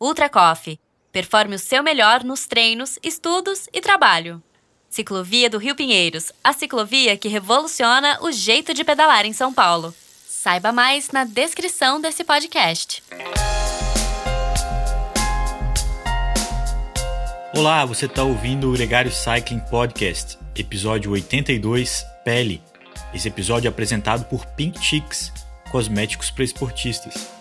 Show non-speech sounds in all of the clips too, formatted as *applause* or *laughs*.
Ultra Coffee. Performe o seu melhor nos treinos, estudos e trabalho. Ciclovia do Rio Pinheiros, a ciclovia que revoluciona o jeito de pedalar em São Paulo. Saiba mais na descrição desse podcast. Olá, você está ouvindo o Gregário Cycling Podcast, episódio 82, Pele. Esse episódio é apresentado por Pink Chicks, cosméticos para esportistas.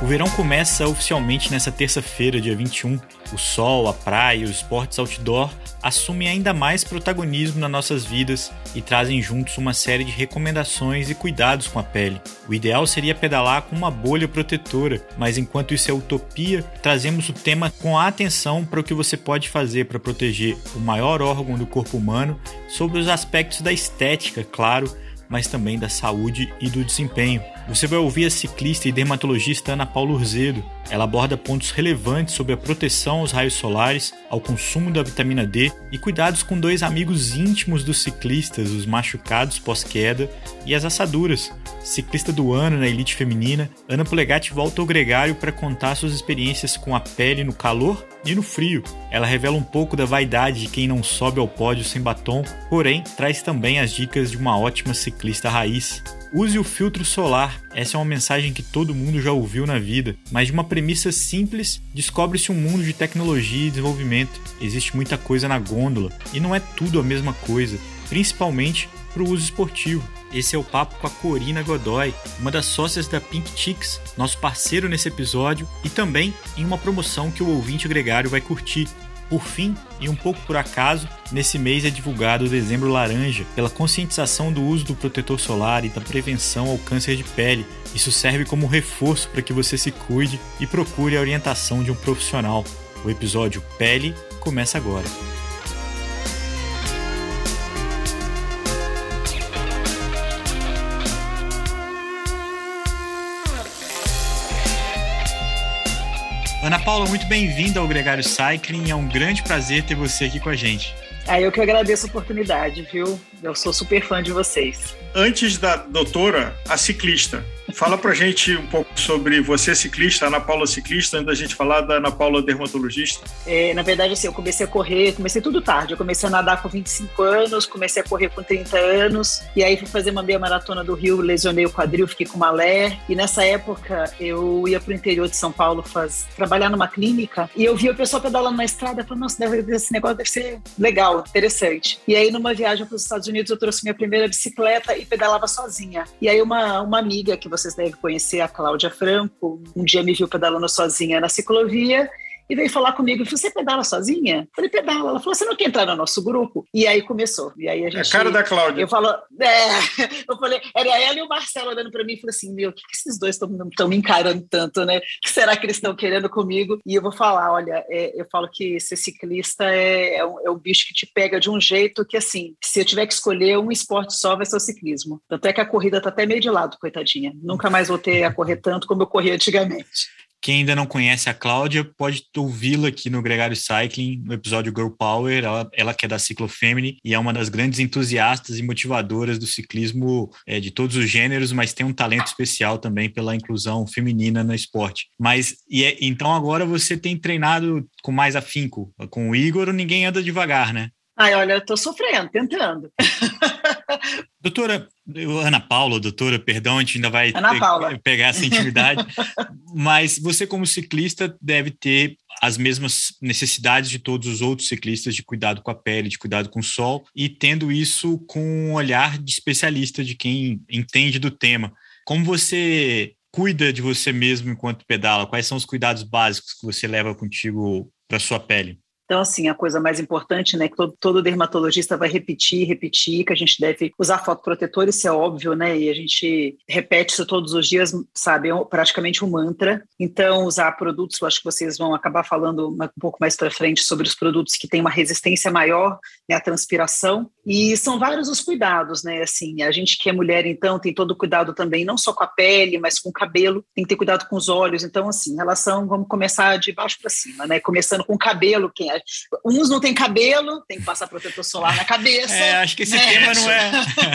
O verão começa oficialmente nessa terça-feira, dia 21. O sol, a praia e os esportes outdoor assumem ainda mais protagonismo nas nossas vidas e trazem juntos uma série de recomendações e cuidados com a pele. O ideal seria pedalar com uma bolha protetora, mas enquanto isso é utopia, trazemos o tema com a atenção para o que você pode fazer para proteger o maior órgão do corpo humano sobre os aspectos da estética, claro mas também da saúde e do desempenho. Você vai ouvir a ciclista e dermatologista Ana Paula Urzedo. Ela aborda pontos relevantes sobre a proteção aos raios solares, ao consumo da vitamina D e cuidados com dois amigos íntimos dos ciclistas, os machucados pós-queda e as assaduras. Ciclista do ano na elite feminina, Ana Polegatti volta ao gregário para contar suas experiências com a pele no calor e no frio. Ela revela um pouco da vaidade de quem não sobe ao pódio sem batom, porém traz também as dicas de uma ótima ciclista raiz. Use o filtro solar. Essa é uma mensagem que todo mundo já ouviu na vida, mas de uma premissa simples, descobre-se um mundo de tecnologia e desenvolvimento. Existe muita coisa na gôndola e não é tudo a mesma coisa, principalmente para o uso esportivo. Esse é o papo com a Corina Godoy, uma das sócias da Pink Chicks, nosso parceiro nesse episódio e também em uma promoção que o ouvinte gregário vai curtir. Por fim, e um pouco por acaso, nesse mês é divulgado o Dezembro Laranja, pela conscientização do uso do protetor solar e da prevenção ao câncer de pele. Isso serve como reforço para que você se cuide e procure a orientação de um profissional. O episódio Pele começa agora. Paula, muito bem-vinda ao Gregário Cycling. É um grande prazer ter você aqui com a gente. Ah, eu que agradeço a oportunidade, viu? Eu sou super fã de vocês. Antes da doutora, a ciclista. Fala pra gente um pouco sobre você, ciclista, Ana Paula ciclista, antes da gente falar da Ana Paula dermatologista. É, na verdade, assim, eu comecei a correr, comecei tudo tarde. Eu comecei a nadar com 25 anos, comecei a correr com 30 anos, e aí fui fazer uma meia maratona do Rio, lesionei o quadril, fiquei com malé. E nessa época eu ia pro interior de São Paulo faz, trabalhar numa clínica, e eu via o pessoal pedalando na estrada, falei, nossa, deve, esse negócio deve ser legal, interessante. E aí, numa viagem para os Estados Unidos, eu trouxe minha primeira bicicleta e pedalava sozinha. E aí, uma, uma amiga que vocês devem conhecer, a Cláudia Franco, um dia me viu pedalando sozinha na ciclovia e veio falar comigo. Falei, você pedala sozinha? Eu falei, pedala. Ela falou, você não quer entrar no nosso grupo? E aí começou. E aí a gente. É a cara da Cláudia. Eu falo, é. Eu falei, era ela e o Marcelo olhando para mim e falei assim: meu, o que, que esses dois estão me encarando tanto, né? O que será que eles estão querendo comigo? E eu vou falar: olha, é, eu falo que ser ciclista é, é, um, é um bicho que te pega de um jeito que, assim, se eu tiver que escolher um esporte só, vai ser o ciclismo. Tanto é que a corrida tá até meio de lado, coitadinha. Nunca mais voltei a correr tanto como eu corria antigamente. Quem ainda não conhece a Cláudia pode ouvi-la aqui no Gregário Cycling, no episódio Girl Power. Ela, ela que é da Ciclo e é uma das grandes entusiastas e motivadoras do ciclismo é, de todos os gêneros, mas tem um talento especial também pela inclusão feminina no esporte. Mas e é, então agora você tem treinado com mais afinco. Com o Igor, ninguém anda devagar, né? Ai, olha, eu tô sofrendo, tentando. *laughs* doutora, Ana Paula, doutora, perdão, a gente ainda vai pegar essa intimidade, *laughs* mas você como ciclista deve ter as mesmas necessidades de todos os outros ciclistas de cuidado com a pele, de cuidado com o sol, e tendo isso com um olhar de especialista, de quem entende do tema. Como você cuida de você mesmo enquanto pedala? Quais são os cuidados básicos que você leva contigo para sua pele? Então, assim, a coisa mais importante, né, que todo, todo, dermatologista vai repetir, repetir, que a gente deve usar fotoprotetor, isso é óbvio, né, e a gente repete isso todos os dias, sabe, é praticamente um mantra. Então, usar produtos, eu acho que vocês vão acabar falando um pouco mais para frente sobre os produtos que têm uma resistência maior, né, à transpiração, e são vários os cuidados, né, assim, a gente que é mulher, então, tem todo o cuidado também, não só com a pele, mas com o cabelo, tem que ter cuidado com os olhos, então, assim, em relação, vamos começar de baixo para cima, né, começando com o cabelo, quem Uns não têm cabelo, tem que passar protetor solar na cabeça. É, acho que esse né? tema não é,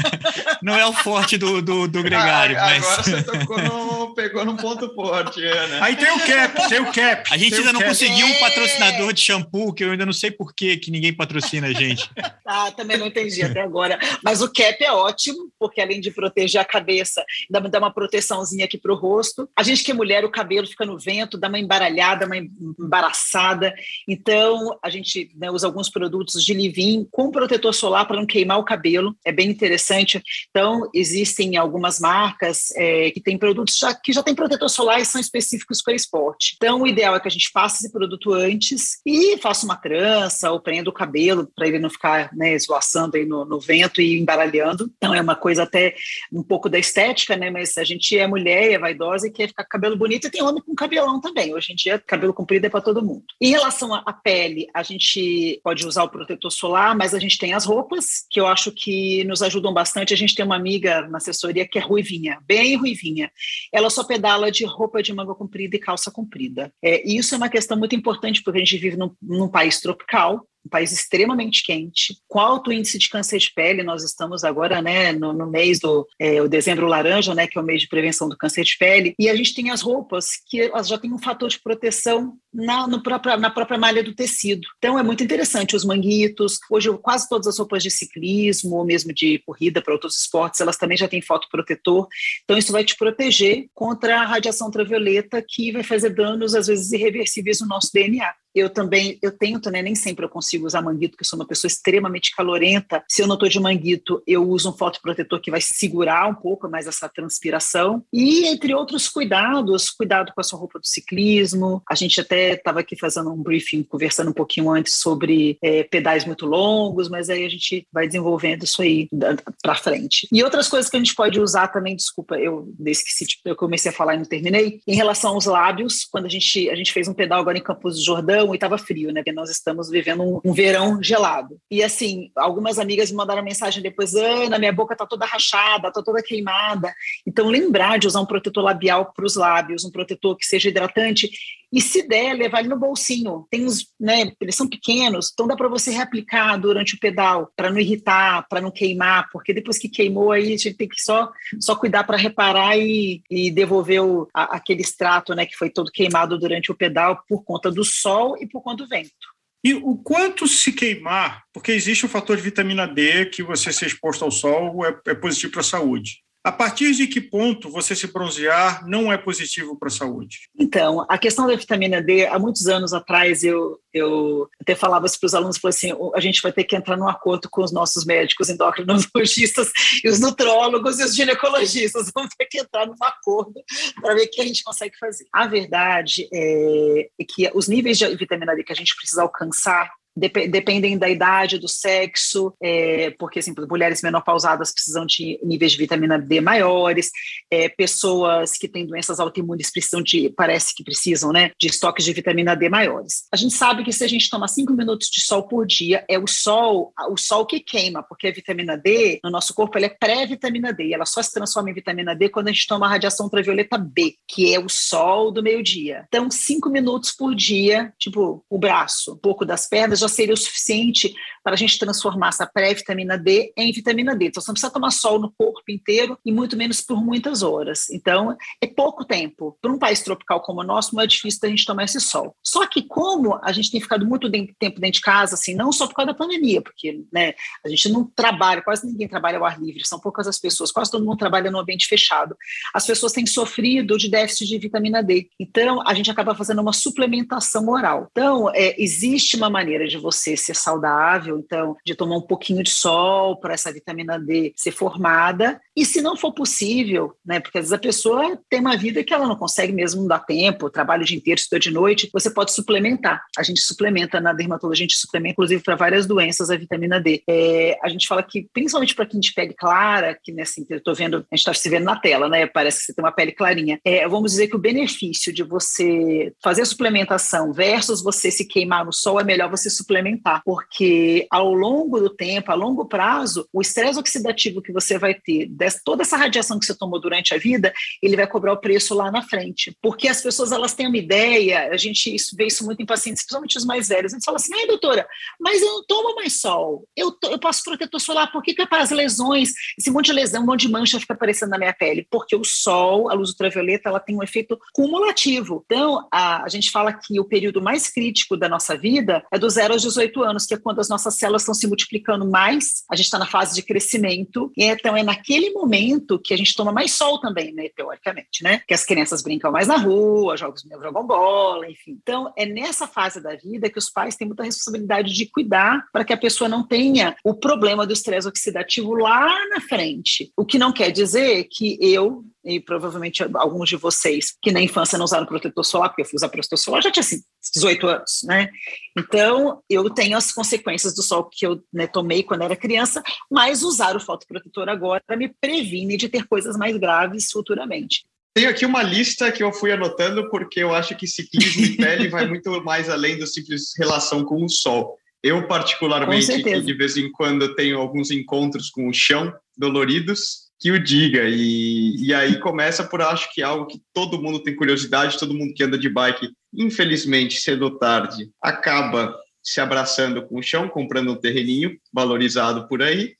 *laughs* não é o forte do, do, do gregário. Ah, mas... Agora você *laughs* tocou no, pegou num ponto forte. É, né? Aí tem o cap, tem o cap. A gente ainda não cap. conseguiu um patrocinador de shampoo, que eu ainda não sei por que ninguém patrocina a gente. *laughs* ah, também não entendi até agora. Mas o cap é ótimo, porque além de proteger a cabeça, dá uma proteçãozinha aqui para o rosto. A gente que é mulher, o cabelo fica no vento, dá uma embaralhada, uma embaraçada. Então, a gente né, usa alguns produtos de leave-in com protetor solar para não queimar o cabelo. É bem interessante. Então, existem algumas marcas é, que têm produtos já, que já têm protetor solar e são específicos para esporte. Então, o ideal é que a gente faça esse produto antes e faça uma trança ou prenda o cabelo para ele não ficar né, esvoaçando aí no, no vento e embaralhando. Então, é uma coisa até um pouco da estética, né? Mas a gente é mulher, é vaidosa e quer ficar com cabelo bonito e tem homem com cabelão também. Hoje em dia, cabelo comprido é para todo mundo. Em relação à pele, a gente pode usar o protetor solar, mas a gente tem as roupas, que eu acho que nos ajudam bastante. A gente tem uma amiga na assessoria que é ruivinha, bem ruivinha. Ela só pedala de roupa de manga comprida e calça comprida. É, e isso é uma questão muito importante, porque a gente vive num, num país tropical, um país extremamente quente, com alto índice de câncer de pele. Nós estamos agora né, no, no mês do é, o dezembro laranja, né, que é o mês de prevenção do câncer de pele, e a gente tem as roupas que elas já têm um fator de proteção na, no própria, na própria malha do tecido. Então é muito interessante os manguitos. Hoje quase todas as roupas de ciclismo ou mesmo de corrida para outros esportes, elas também já têm fotoprotetor. Então isso vai te proteger contra a radiação ultravioleta que vai fazer danos às vezes irreversíveis no nosso DNA. Eu também, eu tento, né? Nem sempre eu consigo usar manguito, porque eu sou uma pessoa extremamente calorenta. Se eu não estou de manguito, eu uso um fotoprotetor que vai segurar um pouco mais essa transpiração. E, entre outros cuidados, cuidado com a sua roupa do ciclismo. A gente até estava aqui fazendo um briefing, conversando um pouquinho antes sobre é, pedais muito longos, mas aí a gente vai desenvolvendo isso aí para frente. E outras coisas que a gente pode usar também, desculpa, eu esqueci, tipo, eu comecei a falar e não terminei, em relação aos lábios, quando a gente, a gente fez um pedal agora em Campos do Jordão, verão e estava frio, né? Porque nós estamos vivendo um, um, verão gelado. E assim, algumas amigas me mandaram mensagem depois: Ana, minha boca tá toda rachada, tá toda queimada. Então, lembrar de usar um protetor labial para os lábios, um protetor que seja hidratante. E se der, levar ele no bolsinho. Tem uns, né? Eles são pequenos, então dá para você reaplicar durante o pedal, para não irritar, para não queimar, porque depois que queimou aí a gente tem que só, só cuidar para reparar e, e devolver o, a, aquele extrato, né? Que foi todo queimado durante o pedal por conta do sol e por conta do vento. E o quanto se queimar, porque existe o fator de vitamina D que você ser exposto ao sol é, é positivo para a saúde. A partir de que ponto você se bronzear não é positivo para a saúde? Então, a questão da vitamina D, há muitos anos atrás, eu, eu até falava para os alunos, assim, a gente vai ter que entrar num acordo com os nossos médicos endocrinologistas *laughs* e os nutrólogos e os ginecologistas, *laughs* vamos ter que entrar num acordo para ver o que a gente consegue fazer. A verdade é que os níveis de vitamina D que a gente precisa alcançar Dep dependem da idade, do sexo, é, porque, assim, mulheres menopausadas precisam de níveis de vitamina D maiores, é, pessoas que têm doenças autoimunes precisam de, parece que precisam, né, de estoques de vitamina D maiores. A gente sabe que se a gente toma cinco minutos de sol por dia, é o sol, o sol que queima, porque a vitamina D, no nosso corpo, ela é pré-vitamina D, ela só se transforma em vitamina D quando a gente toma a radiação ultravioleta B, que é o sol do meio-dia. Então, cinco minutos por dia, tipo, o braço, um pouco das pernas, já seria o suficiente para a gente transformar essa pré-vitamina D em vitamina D. Então, você não precisa tomar sol no corpo inteiro e muito menos por muitas horas. Então, é pouco tempo. Para um país tropical como o nosso, não é difícil a gente tomar esse sol. Só que como a gente tem ficado muito tempo dentro de casa, assim, não só por causa da pandemia, porque né, a gente não trabalha, quase ninguém trabalha ao ar livre, são poucas as pessoas, quase todo mundo trabalha no ambiente fechado. As pessoas têm sofrido de déficit de vitamina D. Então, a gente acaba fazendo uma suplementação oral. Então, é, existe uma maneira de você ser saudável, então, de tomar um pouquinho de sol para essa vitamina D ser formada. E se não for possível, né, porque às vezes a pessoa tem uma vida que ela não consegue mesmo, dá tempo, trabalha o dia inteiro, estuda de noite, você pode suplementar. A gente suplementa na dermatologia, a gente suplementa inclusive para várias doenças a vitamina D. É, a gente fala que, principalmente para quem de pele clara, que né, assim, eu estou vendo, a gente está se vendo na tela, né? Parece que você tem uma pele clarinha. É, vamos dizer que o benefício de você fazer a suplementação versus você se queimar no sol é melhor você suplementar suplementar, porque ao longo do tempo, a longo prazo, o estresse oxidativo que você vai ter, toda essa radiação que você tomou durante a vida, ele vai cobrar o preço lá na frente. Porque as pessoas elas têm uma ideia, a gente vê isso muito em pacientes, principalmente os mais velhos, a gente fala assim, ai doutora, mas eu não tomo mais sol, eu, to, eu passo protetor solar, por que, que as lesões, esse monte de lesão, um monte de mancha fica aparecendo na minha pele? Porque o sol, a luz ultravioleta, ela tem um efeito cumulativo. Então, a, a gente fala que o período mais crítico da nossa vida é dos 0 aos 18 anos, que é quando as nossas células estão se multiplicando mais, a gente está na fase de crescimento, e então é naquele momento que a gente toma mais sol também, né, teoricamente, né? Que as crianças brincam mais na rua, jogam, jogam bola, enfim. Então, é nessa fase da vida que os pais têm muita responsabilidade de cuidar para que a pessoa não tenha o problema do estresse oxidativo lá na frente. O que não quer dizer que eu e provavelmente alguns de vocês que na infância não usaram protetor solar, porque eu fui usar protetor solar, já tinha assim, 18 anos, né? Então, eu tenho as consequências do sol que eu né, tomei quando era criança, mas usar o fotoprotetor agora me previne de ter coisas mais graves futuramente. Tenho aqui uma lista que eu fui anotando porque eu acho que ciclismo e pele vai muito mais além do simples relação com o sol. Eu, particularmente, de vez em quando tenho alguns encontros com o chão doloridos, que o diga. E, e aí começa por, acho que algo que todo mundo tem curiosidade, todo mundo que anda de bike, infelizmente, cedo ou tarde, acaba se abraçando com o chão, comprando um terreninho valorizado por aí.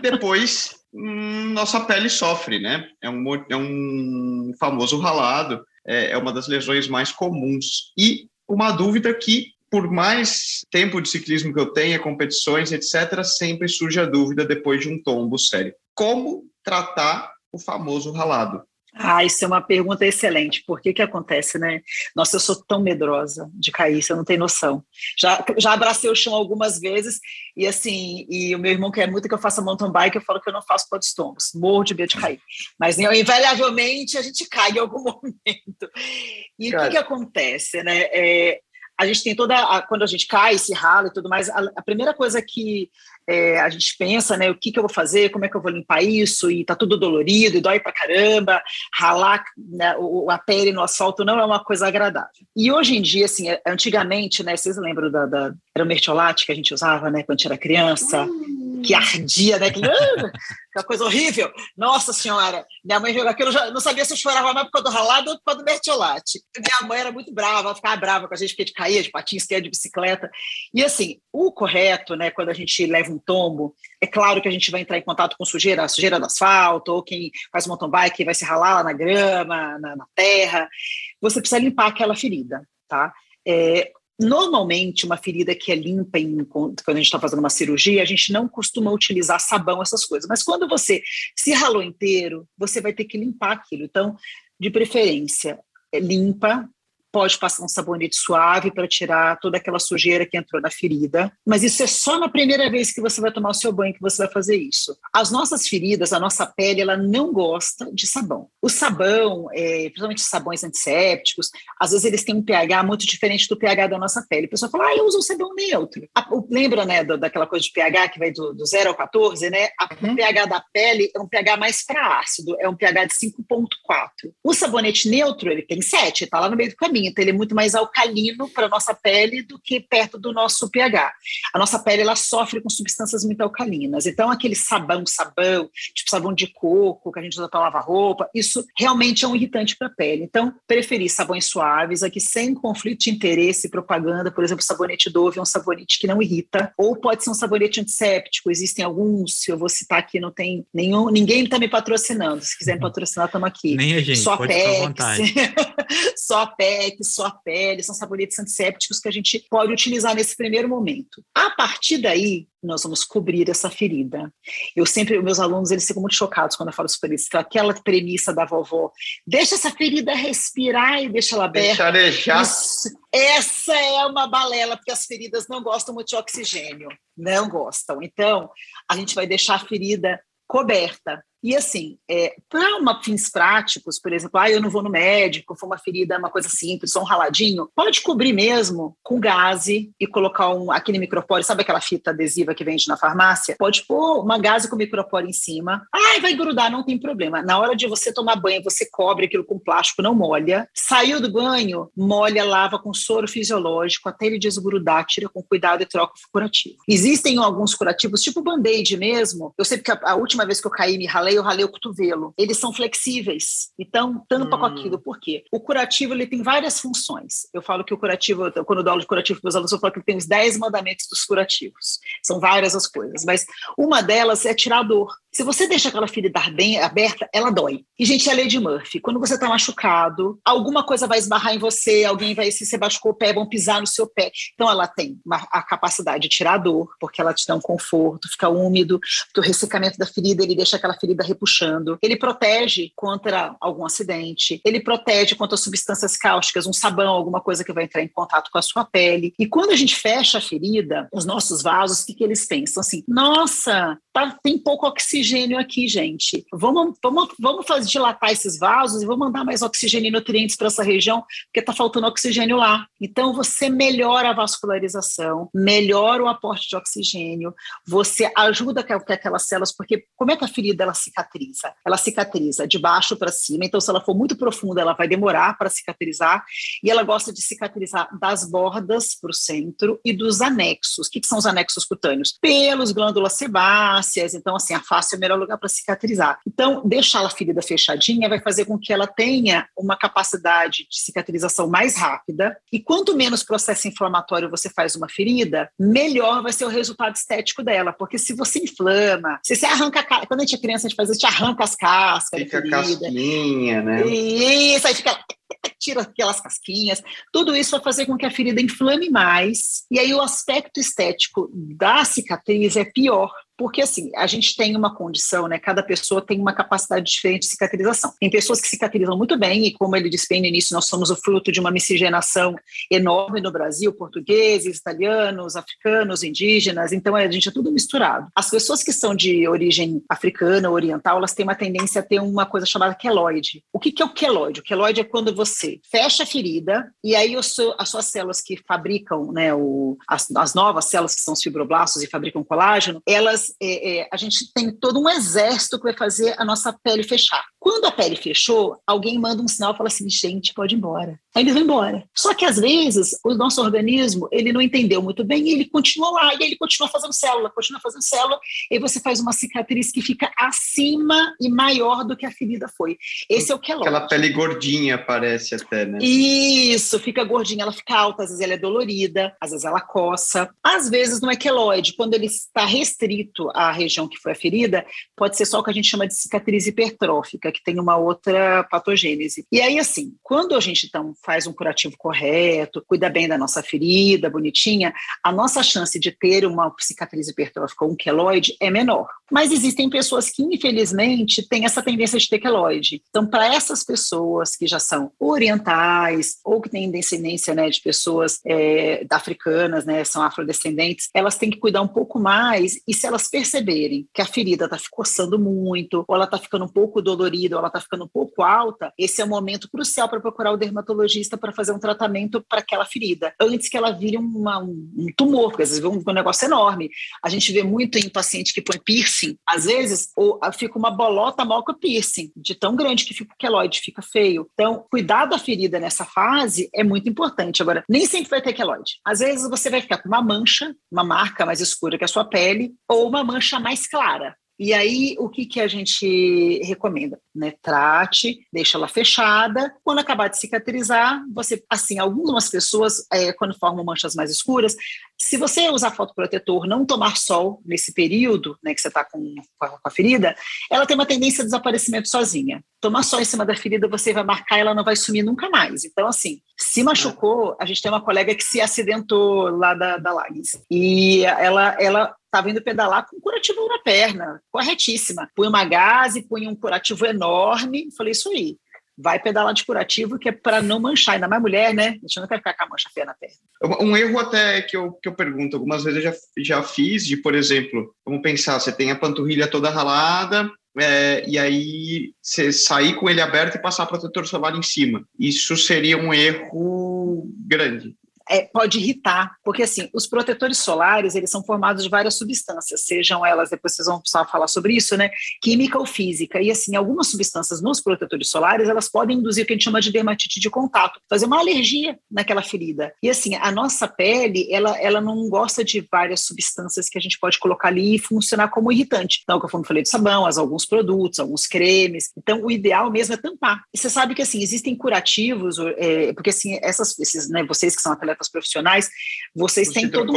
Depois Hum, nossa pele sofre, né? É um, é um famoso ralado, é, é uma das lesões mais comuns. E uma dúvida que, por mais tempo de ciclismo que eu tenha, competições, etc., sempre surge a dúvida depois de um tombo sério. Como tratar o famoso ralado? Ah, isso é uma pergunta excelente. Por que que acontece, né? Nossa, eu sou tão medrosa de cair, você não tem noção. Já, já abracei o chão algumas vezes e assim, e o meu irmão quer muito que eu faça mountain bike, eu falo que eu não faço podstones, morro de medo de cair. Mas invariavelmente a gente *laughs* cai em algum momento. E o que que acontece, né? É, a gente tem toda a, quando a gente cai, se rala e tudo mais, a, a primeira coisa que é, a gente pensa, né, o que, que eu vou fazer, como é que eu vou limpar isso, e tá tudo dolorido, e dói pra caramba, ralar né, a pele no asfalto não é uma coisa agradável. E hoje em dia, assim, é, antigamente, né, vocês lembram da, da era o mertiolate que a gente usava, né, quando a era criança, hum. Que ardia, né, que, aquela coisa horrível. Nossa Senhora, minha mãe viu aquilo, já não sabia se eu chorava mais por causa do ralado ou por causa do mertiolate. Minha mãe era muito brava, ela ficava brava com a gente porque a gente caía de patins, caía de bicicleta. E assim, o correto, né, quando a gente leva um tombo, é claro que a gente vai entrar em contato com sujeira, sujeira do asfalto, ou quem faz mountain bike vai se ralar lá na grama, na, na terra. Você precisa limpar aquela ferida, tá? É, Normalmente, uma ferida que é limpa em, quando a gente está fazendo uma cirurgia, a gente não costuma utilizar sabão, essas coisas. Mas quando você se ralou inteiro, você vai ter que limpar aquilo. Então, de preferência, é limpa, pode passar um sabonete suave para tirar toda aquela sujeira que entrou na ferida, mas isso é só na primeira vez que você vai tomar o seu banho que você vai fazer isso. As nossas feridas, a nossa pele, ela não gosta de sabão. O sabão, é, principalmente sabões antissépticos, às vezes eles têm um pH muito diferente do pH da nossa pele. A pessoa fala, ah, eu uso um sabão neutro. A, o, lembra, né, daquela coisa de pH que vai do, do 0 ao 14, né? A, uhum. O pH da pele é um pH mais para ácido, é um pH de 5.4. O sabonete neutro, ele tem 7, está lá no meio do caminho então ele é muito mais alcalino para a nossa pele do que perto do nosso pH. A nossa pele ela sofre com substâncias muito alcalinas. Então aquele sabão, sabão, tipo sabão de coco que a gente usa para lavar roupa, isso realmente é um irritante para a pele. Então preferir sabões suaves, aqui sem conflito de interesse, propaganda, por exemplo, sabonete Dove é um sabonete que não irrita, ou pode ser um sabonete antisséptico. Existem alguns, eu vou citar aqui, não tem nenhum, ninguém está me patrocinando. Se quiser me patrocinar, estamos aqui. Nem a gente, Só pode Pex, ficar à *laughs* vontade. Só pele, são sabonetes antissépticos que a gente pode utilizar nesse primeiro momento. A partir daí, nós vamos cobrir essa ferida. Eu sempre, meus alunos, eles ficam muito chocados quando eu falo sobre isso, aquela premissa da vovó, deixa essa ferida respirar e deixa ela aberta. Deixa isso, essa é uma balela, porque as feridas não gostam muito de oxigênio, não gostam. Então, a gente vai deixar a ferida coberta. E assim, é, para fins práticos, por exemplo, ah, eu não vou no médico, foi uma ferida, uma coisa simples, só um raladinho, pode cobrir mesmo com gaze e colocar um, aquele micropore, sabe aquela fita adesiva que vende na farmácia? Pode pôr uma gaze com micropore em cima. Ai, vai grudar, não tem problema. Na hora de você tomar banho, você cobre aquilo com plástico, não molha. Saiu do banho, molha, lava com soro fisiológico até ele desgrudar, tira com cuidado e troca o curativo. Existem alguns curativos, tipo band-aid mesmo. Eu sei porque a, a, última vez que eu caí me ralei, eu ralei o cotovelo. Eles são flexíveis. Então, tampa hum. com aquilo. Por quê? O curativo ele tem várias funções. Eu falo que o curativo, quando eu dou aula de curativo para os alunos, eu falo que tem os 10 mandamentos dos curativos. São várias as coisas, mas uma delas é tirar a dor. Se você deixa aquela ferida bem aberta, ela dói. E, gente, é a de Murphy. Quando você está machucado, alguma coisa vai esbarrar em você, alguém vai, se você machucou o pé, vão pisar no seu pé. Então, ela tem uma, a capacidade de tirar a dor, porque ela te dá um conforto, fica úmido, porque o ressecamento da ferida, ele deixa aquela ferida repuxando. Ele protege contra algum acidente, ele protege contra substâncias cáusticas, um sabão, alguma coisa que vai entrar em contato com a sua pele. E quando a gente fecha a ferida, os nossos vasos, o que, que eles pensam? Assim, nossa, tá, tem pouco oxigênio aqui, gente. Vamos, vamos, vamos fazer dilatar esses vasos e vamos mandar mais oxigênio e nutrientes para essa região, porque está faltando oxigênio lá. Então, você melhora a vascularização, melhora o aporte de oxigênio, você ajuda que, que aquelas células, porque como é que a ferida ela cicatriza? Ela cicatriza de baixo para cima, então, se ela for muito profunda, ela vai demorar para cicatrizar, e ela gosta de cicatrizar das bordas para o centro e dos anexos. O que, que são os anexos cutâneos? Pelos, glândulas sebáceas, então assim, a face é o melhor lugar para cicatrizar. Então, deixar a ferida fechadinha vai fazer com que ela tenha uma capacidade de cicatrização mais rápida, e quanto menos processo inflamatório você faz uma ferida, melhor vai ser o resultado estético dela, porque se você inflama, se você arranca, quando a gente é criança, a gente faz isso, a gente arranca as cascas fica da ferida. casquinha, né? Isso, aí fica tira aquelas casquinhas, tudo isso vai fazer com que a ferida inflame mais, e aí o aspecto estético da cicatriz é pior, porque assim, a gente tem uma condição, né? Cada pessoa tem uma capacidade diferente de cicatrização. Tem pessoas que cicatrizam muito bem, e como ele disse bem no início, nós somos o fruto de uma miscigenação enorme no Brasil, portugueses, italianos, africanos, indígenas, então a gente é tudo misturado. As pessoas que são de origem africana oriental, elas têm uma tendência a ter uma coisa chamada queloide. O que, que é o queloide? O queloide é quando você fecha a ferida e aí seu, as suas células que fabricam, né, o, as, as novas células que são os fibroblastos e fabricam colágeno, elas é, é, a gente tem todo um exército que vai fazer a nossa pele fechar. Quando a pele fechou, alguém manda um sinal e fala assim, gente, pode ir embora. Aí ele vai embora. Só que às vezes o nosso organismo ele não entendeu muito bem e ele continua lá, e ele continua fazendo célula, continua fazendo célula, e você faz uma cicatriz que fica acima e maior do que a ferida foi. Esse é o que é Aquela pele gordinha parece até, né? Isso, fica gordinha, ela fica alta, às vezes ela é dolorida, às vezes ela coça. Às vezes no é queloide, quando ele está restrito à região que foi a ferida, pode ser só o que a gente chama de cicatriz hipertrófica, que tem uma outra patogênese. E aí, assim, quando a gente então faz um curativo correto, cuida bem da nossa ferida, bonitinha, a nossa chance de ter uma cicatriz hipertrófica ou um queloide é menor. Mas existem pessoas que, infelizmente, têm essa tendência de ter queloide. Então, para essas pessoas que já são orientais ou que têm descendência né, de pessoas é, africanas, né, são afrodescendentes, elas têm que cuidar um pouco mais e se elas perceberem que a ferida está coçando muito, ou ela está ficando um pouco dolorida, ou ela está ficando um pouco alta, esse é o momento crucial para procurar o dermatologista para fazer um tratamento para aquela ferida, antes que ela vire uma, um tumor, porque às vezes um, um negócio enorme. A gente vê muito em paciente que põe piercing. Às vezes, ou, fica uma bolota mal com piercing, de tão grande que fica o queloide, fica feio. Então, cuidar da ferida nessa fase é muito importante. Agora, nem sempre vai ter queloide. Às vezes, você vai ficar com uma mancha, uma marca mais escura que a sua pele, ou uma mancha mais clara. E aí, o que, que a gente recomenda? Né? Trate, deixa ela fechada. Quando acabar de cicatrizar, você, assim, algumas pessoas, é, quando formam manchas mais escuras, se você usar fotoprotetor, não tomar sol nesse período né, que você está com, com, a ferida, ela tem uma tendência de desaparecimento sozinha. Tomar sol em cima da ferida, você vai marcar, ela não vai sumir nunca mais. Então, assim, se machucou, a gente tem uma colega que se acidentou lá da, da Lages. E ela, ela estava indo pedalar com curativo na perna, corretíssima. Punha uma gase, punha um curativo enorme, falei, isso aí, vai pedalar de curativo, que é para não manchar, ainda mais mulher, né? A gente não quer ficar com a mancha feia na perna. Um erro até que eu, que eu pergunto, algumas vezes eu já, já fiz, de, por exemplo, vamos pensar, você tem a panturrilha toda ralada, é, e aí você sair com ele aberto e passar protetor solar em cima. Isso seria um erro grande é, pode irritar, porque assim, os protetores solares, eles são formados de várias substâncias, sejam elas, depois vocês vão precisar falar sobre isso, né, química ou física, e assim, algumas substâncias nos protetores solares, elas podem induzir o que a gente chama de dermatite de contato, fazer uma alergia naquela ferida. E assim, a nossa pele, ela, ela não gosta de várias substâncias que a gente pode colocar ali e funcionar como irritante. Então, como eu falei de sabão, as, alguns produtos, alguns cremes. Então, o ideal mesmo é tampar. E você sabe que assim, existem curativos, é, porque assim, essas, esses, né, vocês que são atletas atletas profissionais, vocês os têm todo um.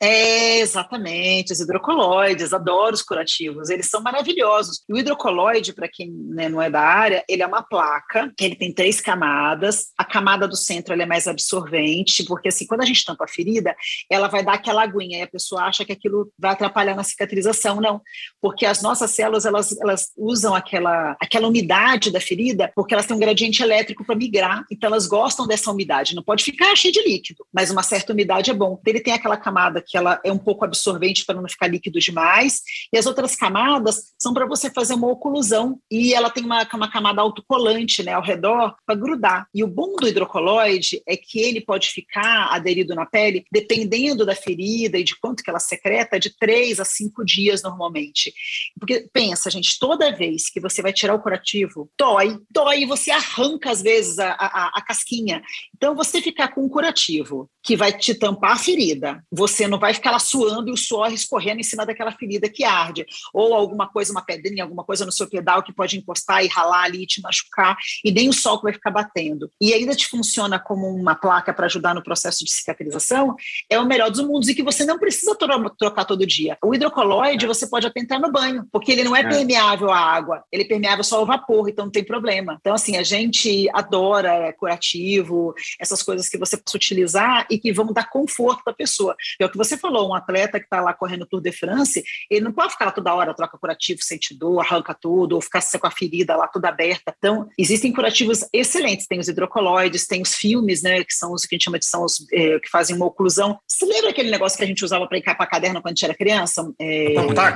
É, exatamente, os hidrocoloides, adoro os curativos, eles são maravilhosos. E o hidrocoloide, para quem né, não é da área, ele é uma placa, que ele tem três camadas. A camada do centro é mais absorvente, porque assim, quando a gente tampa a ferida, ela vai dar aquela aguinha e a pessoa acha que aquilo vai atrapalhar na cicatrização. Não, porque as nossas células, elas, elas usam aquela, aquela umidade da ferida, porque elas têm um gradiente elétrico para migrar, então elas gostam dessa umidade, não pode ficar cheio de líquido, mas uma certa umidade é bom. Ele tem aquela camada que ela é um pouco absorvente para não ficar líquido demais, e as outras camadas são para você fazer uma oclusão, e ela tem uma, uma camada autocolante né, ao redor para grudar. E o bom do hidrocoloide é que ele pode ficar aderido na pele, dependendo da ferida e de quanto que ela secreta, de três a cinco dias normalmente. Porque pensa, gente, toda vez que você vai tirar o curativo, dói, dói, e você arranca às vezes a, a, a casquinha. Então, você ficar com um curativo curativo que vai te tampar a ferida. Você não vai ficar lá suando e o suor escorrendo em cima daquela ferida que arde. Ou alguma coisa, uma pedrinha, alguma coisa no seu pedal que pode encostar e ralar ali e te machucar, e nem o sol que vai ficar batendo. E ainda te funciona como uma placa para ajudar no processo de cicatrização, é o melhor dos mundos e que você não precisa trocar todo dia. O hidrocoloide você pode até entrar no banho, porque ele não é, é. permeável à água, ele é permeável só ao vapor, então não tem problema. Então, assim, a gente adora é, curativo, essas coisas que você utilizar e que vão dar conforto para a pessoa. É o que você falou, um atleta que está lá correndo Tour de France, ele não pode ficar lá toda hora, troca curativo, sente dor, arranca tudo, ou ficar com a ferida lá toda aberta. Então, existem curativos excelentes, tem os hidrocoloides, tem os filmes, né, que são os que a gente chama de são os é, que fazem uma oclusão. Você lembra aquele negócio que a gente usava para encapar caderno quando a gente era criança? É,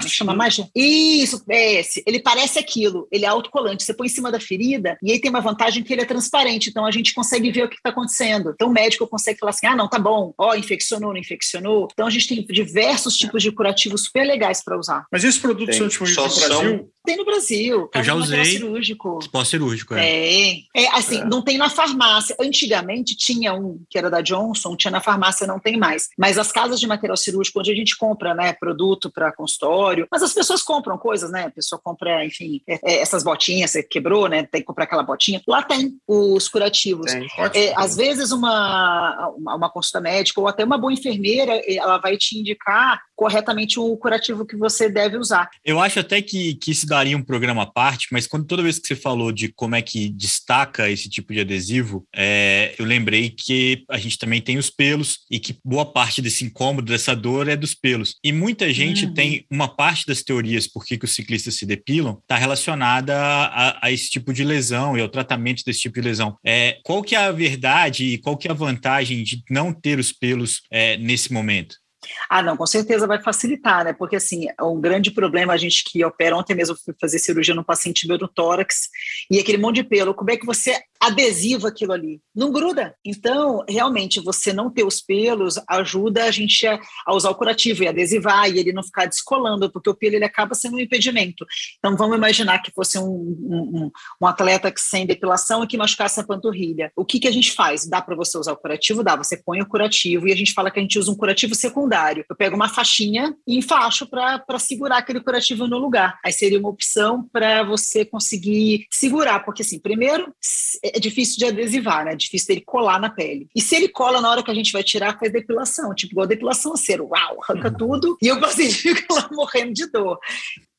chama mais? Isso, é esse. Ele parece aquilo, ele é autocolante. Você põe em cima da ferida e aí tem uma vantagem que ele é transparente, então a gente consegue ver o que está acontecendo. Então o médico consegue falar assim: ah, não, tá bom, ó, infeccionou, não infeccionou. Então a gente tem diversos tipos de curativos super legais para usar. Mas esses produtos são disponíveis no Brasil? Tem no Brasil. Eu já usei. Cirúrgico. Pós-cirúrgico, é. É, é assim, é. não tem na farmácia. Antigamente tinha um que era da Johnson, tinha na farmácia, não tem mais. Mas as casas de material cirúrgico, onde a gente compra, né, produto para consultório, mas as pessoas compram coisas, né? A pessoa compra, enfim, é, é, essas botinhas, você quebrou, né? Tem que comprar aquela botinha. Lá tem os curativos. Tem. É, às vezes uma, uma, uma consulta médica ou até uma boa enfermeira, ela vai te indicar corretamente o curativo que você deve usar. Eu acho até que, que isso daria um programa à parte, mas quando toda vez que você falou de como é que destaca esse tipo de adesivo, é, eu lembrei que a gente também tem os pelos e que boa parte desse incômodo, dessa dor é dos pelos. E muita gente uhum. tem uma parte das teorias por que, que os ciclistas se depilam está relacionada a, a, esse tipo de lesão e ao tratamento desse tipo de lesão. É, qual que é a verdade e qual que é a vantagem de não ter os pelos é, nesse momento? Ah, não, com certeza vai facilitar, né? Porque, assim, um grande problema, a gente que opera, ontem mesmo fui fazer cirurgia no paciente meu do tórax, e aquele monte de pelo, como é que você adesiva aquilo ali? Não gruda. Então, realmente, você não ter os pelos ajuda a gente a, a usar o curativo e adesivar, e ele não ficar descolando, porque o pelo ele acaba sendo um impedimento. Então, vamos imaginar que fosse um, um, um atleta que sem depilação e que machucasse a panturrilha. O que, que a gente faz? Dá para você usar o curativo? Dá. Você põe o curativo e a gente fala que a gente usa um curativo secundário. Eu pego uma faixinha e enfaixo para segurar aquele curativo no lugar. Aí seria uma opção para você conseguir segurar, porque assim, primeiro é difícil de adesivar, né? É difícil dele colar na pele. E se ele cola na hora que a gente vai tirar, faz depilação, tipo igual depilação cero, uau, arranca uhum. tudo e o paciente *laughs* fica lá morrendo de dor.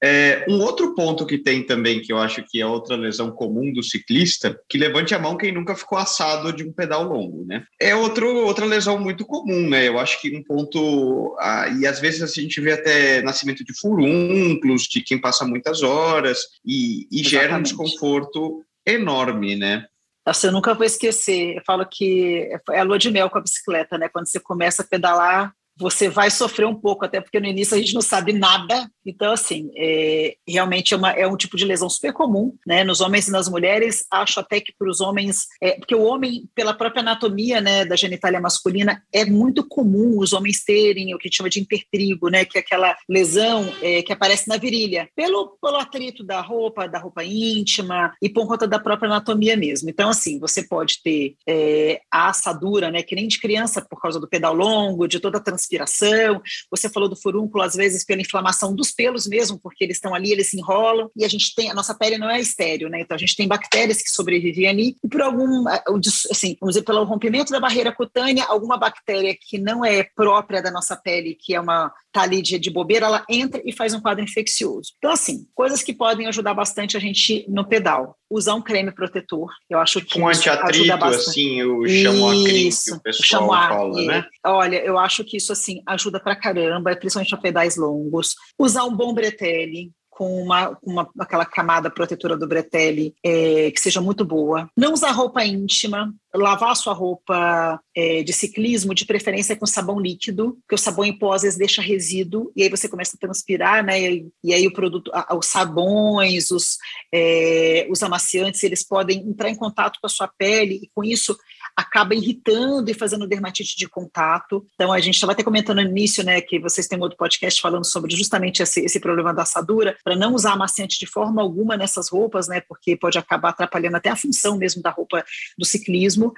É, um outro ponto que tem também, que eu acho que é outra lesão comum do ciclista, que levante a mão quem nunca ficou assado de um pedal longo, né? É outro, outra lesão muito comum, né? Eu acho que um ponto. Ah, e às vezes a gente vê até nascimento de furúnculos, de quem passa muitas horas, e, e gera um desconforto enorme, né? Você nunca vai esquecer. Eu falo que é a lua de mel com a bicicleta, né? Quando você começa a pedalar, você vai sofrer um pouco, até porque no início a gente não sabe nada. Então, assim, é, realmente é, uma, é, um tipo de lesão super comum, né? Nos homens e nas mulheres. Acho até que para os homens, é, porque o homem, pela própria anatomia né, da genitália masculina, é muito comum os homens terem o que a gente chama de intertrigo, né? Que é aquela lesão é, que aparece na virilha, pelo, pelo atrito da roupa, da roupa íntima e por conta da própria anatomia mesmo. Então, assim, você pode ter é, a assadura, né? Que nem de criança, por causa do pedal longo, de toda a transpiração. Você falou do furúnculo, às vezes, pela inflamação dos pelos mesmo, porque eles estão ali, eles se enrolam, e a gente tem, a nossa pele não é estéreo, né? Então a gente tem bactérias que sobrevivem ali, e por algum, assim, vamos dizer, pelo rompimento da barreira cutânea, alguma bactéria que não é própria da nossa pele, que é uma, tá de bobeira, ela entra e faz um quadro infeccioso. Então, assim, coisas que podem ajudar bastante a gente no pedal. Usar um creme protetor, eu acho que um antiatrito, assim, o que o pessoal fala, né? Olha, eu acho que isso, assim, ajuda pra caramba, principalmente para pedais longos. Usar um bom bretelle, com uma, uma, aquela camada protetora do bretelle é, que seja muito boa. Não usar roupa íntima, lavar a sua roupa é, de ciclismo, de preferência com sabão líquido, porque o sabão em pó às vezes deixa resíduo, e aí você começa a transpirar, né? E, e aí o produto, a, os sabões, os, é, os amaciantes, eles podem entrar em contato com a sua pele, e com isso acaba irritando e fazendo dermatite de contato. Então, a gente estava até comentando no início, né, que vocês têm um outro podcast falando sobre justamente esse, esse problema da assadura, para não usar amaciante de forma alguma nessas roupas, né, porque pode acabar atrapalhando até a função mesmo da roupa do ciclismo.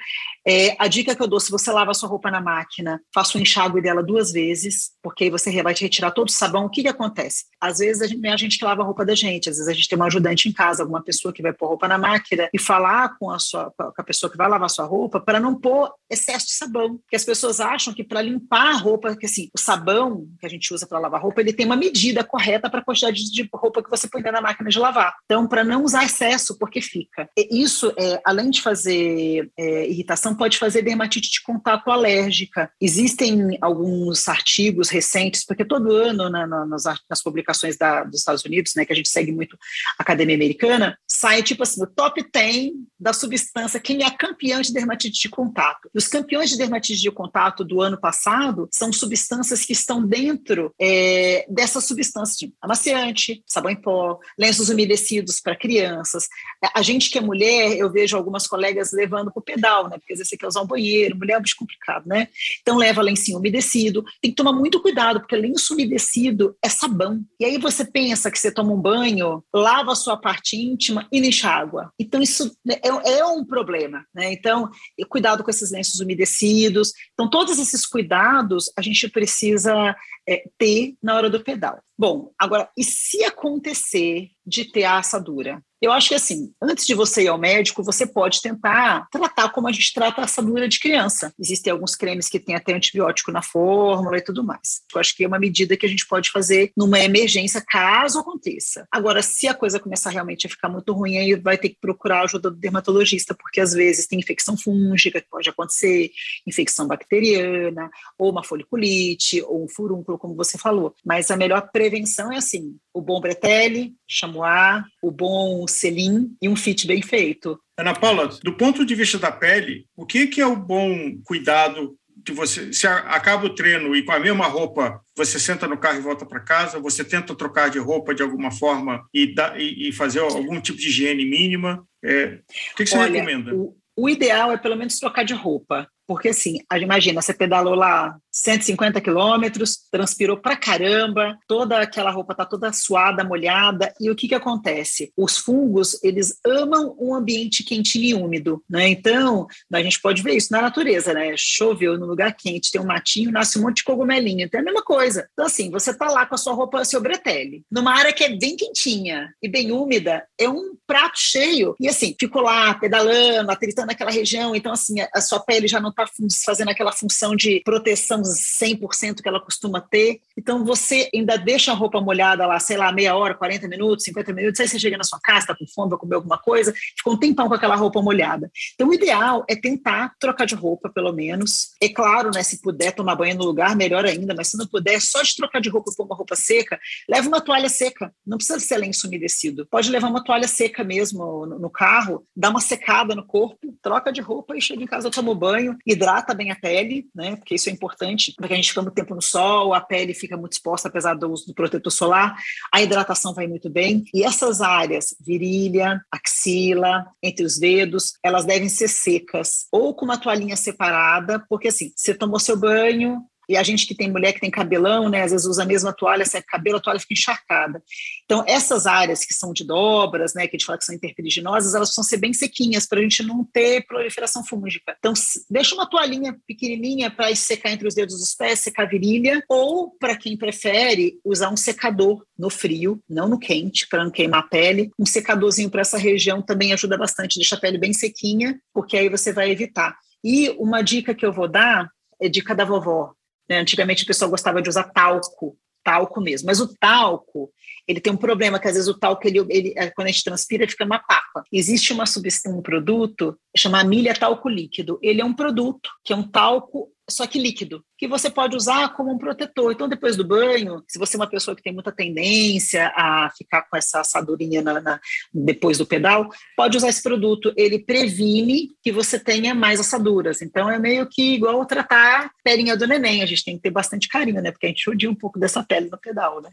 É, a dica que eu dou, se você lava a sua roupa na máquina, faça o um enxágue dela duas vezes, porque aí você vai retirar todo o sabão. O que, que acontece? Às vezes a gente, é a gente que lava a roupa da gente, às vezes a gente tem uma ajudante em casa, alguma pessoa que vai pôr roupa na máquina e falar com a, sua, com a pessoa que vai lavar a sua roupa para não pôr excesso de sabão. Porque as pessoas acham que para limpar a roupa, que assim, o sabão que a gente usa para lavar roupa, ele tem uma medida correta para a quantidade de roupa que você põe na máquina de lavar. Então, para não usar excesso, porque fica. Isso, é, além de fazer é, irritação, pode fazer dermatite de contato alérgica. Existem alguns artigos recentes, porque todo ano na, na, nas, nas, publicações da, dos Estados Unidos, né, que a gente segue muito a academia americana, sai tipo assim, o top 10 da substância, quem é campeão de dermatite de contato. Os campeões de dermatite de contato do ano passado são substâncias que estão dentro é, dessa substância de amaciante, sabão em pó, lenços umedecidos para crianças. A gente que é mulher, eu vejo algumas colegas levando para o pedal, né? Porque às vezes você quer usar um banheiro, mulher é bicho complicado, né? Então leva lencinho umedecido. Tem que tomar muito cuidado, porque lenço umedecido é sabão. E aí você pensa que você toma um banho, lava a sua parte íntima e não enxágua. Então isso é, é um problema, né? Então, cuidado com esses lenços umedecidos. Então, todos esses cuidados a gente precisa é, ter na hora do pedal. Bom, agora, e se acontecer de ter a assadura? Eu acho que assim, antes de você ir ao médico, você pode tentar tratar como a gente trata a assadura de criança. Existem alguns cremes que têm até antibiótico na fórmula e tudo mais. Eu acho que é uma medida que a gente pode fazer numa emergência, caso aconteça. Agora, se a coisa começar realmente a ficar muito ruim, aí vai ter que procurar a ajuda do dermatologista, porque às vezes tem infecção fúngica que pode acontecer, infecção bacteriana, ou uma foliculite, ou um furúnculo, como você falou. Mas a melhor prevenção é assim: o bom bretelle, chamois, o bom selim e um fit bem feito. Ana Paula, do ponto de vista da pele, o que, que é o bom cuidado de você? Se acaba o treino e com a mesma roupa você senta no carro e volta para casa, você tenta trocar de roupa de alguma forma e, dá, e, e fazer algum tipo de higiene mínima. É, o que, que você Olha, recomenda? O, o ideal é pelo menos trocar de roupa. Porque, assim, imagina, você pedalou lá 150 quilômetros, transpirou pra caramba, toda aquela roupa tá toda suada, molhada, e o que que acontece? Os fungos, eles amam um ambiente quentinho e úmido, né? Então, a gente pode ver isso na natureza, né? Choveu no lugar quente, tem um matinho, nasce um monte de cogumelinho, então é a mesma coisa. Então, assim, você tá lá com a sua roupa, seu bretelle, numa área que é bem quentinha e bem úmida, é um prato cheio, e assim, ficou lá pedalando, atritando aquela região, então, assim, a sua pele já não está fazendo aquela função de proteção 100% que ela costuma ter. Então, você ainda deixa a roupa molhada lá, sei lá, meia hora, 40 minutos, 50 minutos, aí você chega na sua casa, está com fome, vai comer alguma coisa, ficou um tempão com aquela roupa molhada. Então, o ideal é tentar trocar de roupa, pelo menos. É claro, né, se puder tomar banho no lugar, melhor ainda, mas se não puder, só de trocar de roupa por uma roupa seca, leva uma toalha seca. Não precisa ser lenço umedecido. Pode levar uma toalha seca mesmo no, no carro, dá uma secada no corpo, troca de roupa e chega em casa, toma banho hidrata bem a pele, né? Porque isso é importante, porque a gente fica muito tempo no sol, a pele fica muito exposta apesar do uso do protetor solar, a hidratação vai muito bem. E essas áreas, virilha, axila, entre os dedos, elas devem ser secas ou com uma toalhinha separada, porque assim, você tomou seu banho, e a gente que tem mulher que tem cabelão, né, às vezes usa a mesma toalha, seca cabelo, a toalha fica encharcada. Então, essas áreas que são de dobras, né, que a gente fala que são interperiginosas, elas precisam ser bem sequinhas para a gente não ter proliferação fúngica. Então, deixa uma toalhinha pequenininha para secar entre os dedos dos pés, secar a virilha, ou para quem prefere, usar um secador no frio, não no quente, para não queimar a pele. Um secadorzinho para essa região também ajuda bastante, deixa a pele bem sequinha, porque aí você vai evitar. E uma dica que eu vou dar é dica da vovó. Né? Antigamente o pessoal gostava de usar talco, talco mesmo. Mas o talco, ele tem um problema, que às vezes o talco, ele, ele, é, quando a gente transpira, fica uma papa. Existe uma um produto chamado milha talco líquido. Ele é um produto que é um talco só que líquido, que você pode usar como um protetor. Então, depois do banho, se você é uma pessoa que tem muita tendência a ficar com essa assadurinha na, na, depois do pedal, pode usar esse produto. Ele previne que você tenha mais assaduras. Então, é meio que igual tratar a pelinha do neném. A gente tem que ter bastante carinho, né? Porque a gente judia um pouco dessa pele no pedal, né?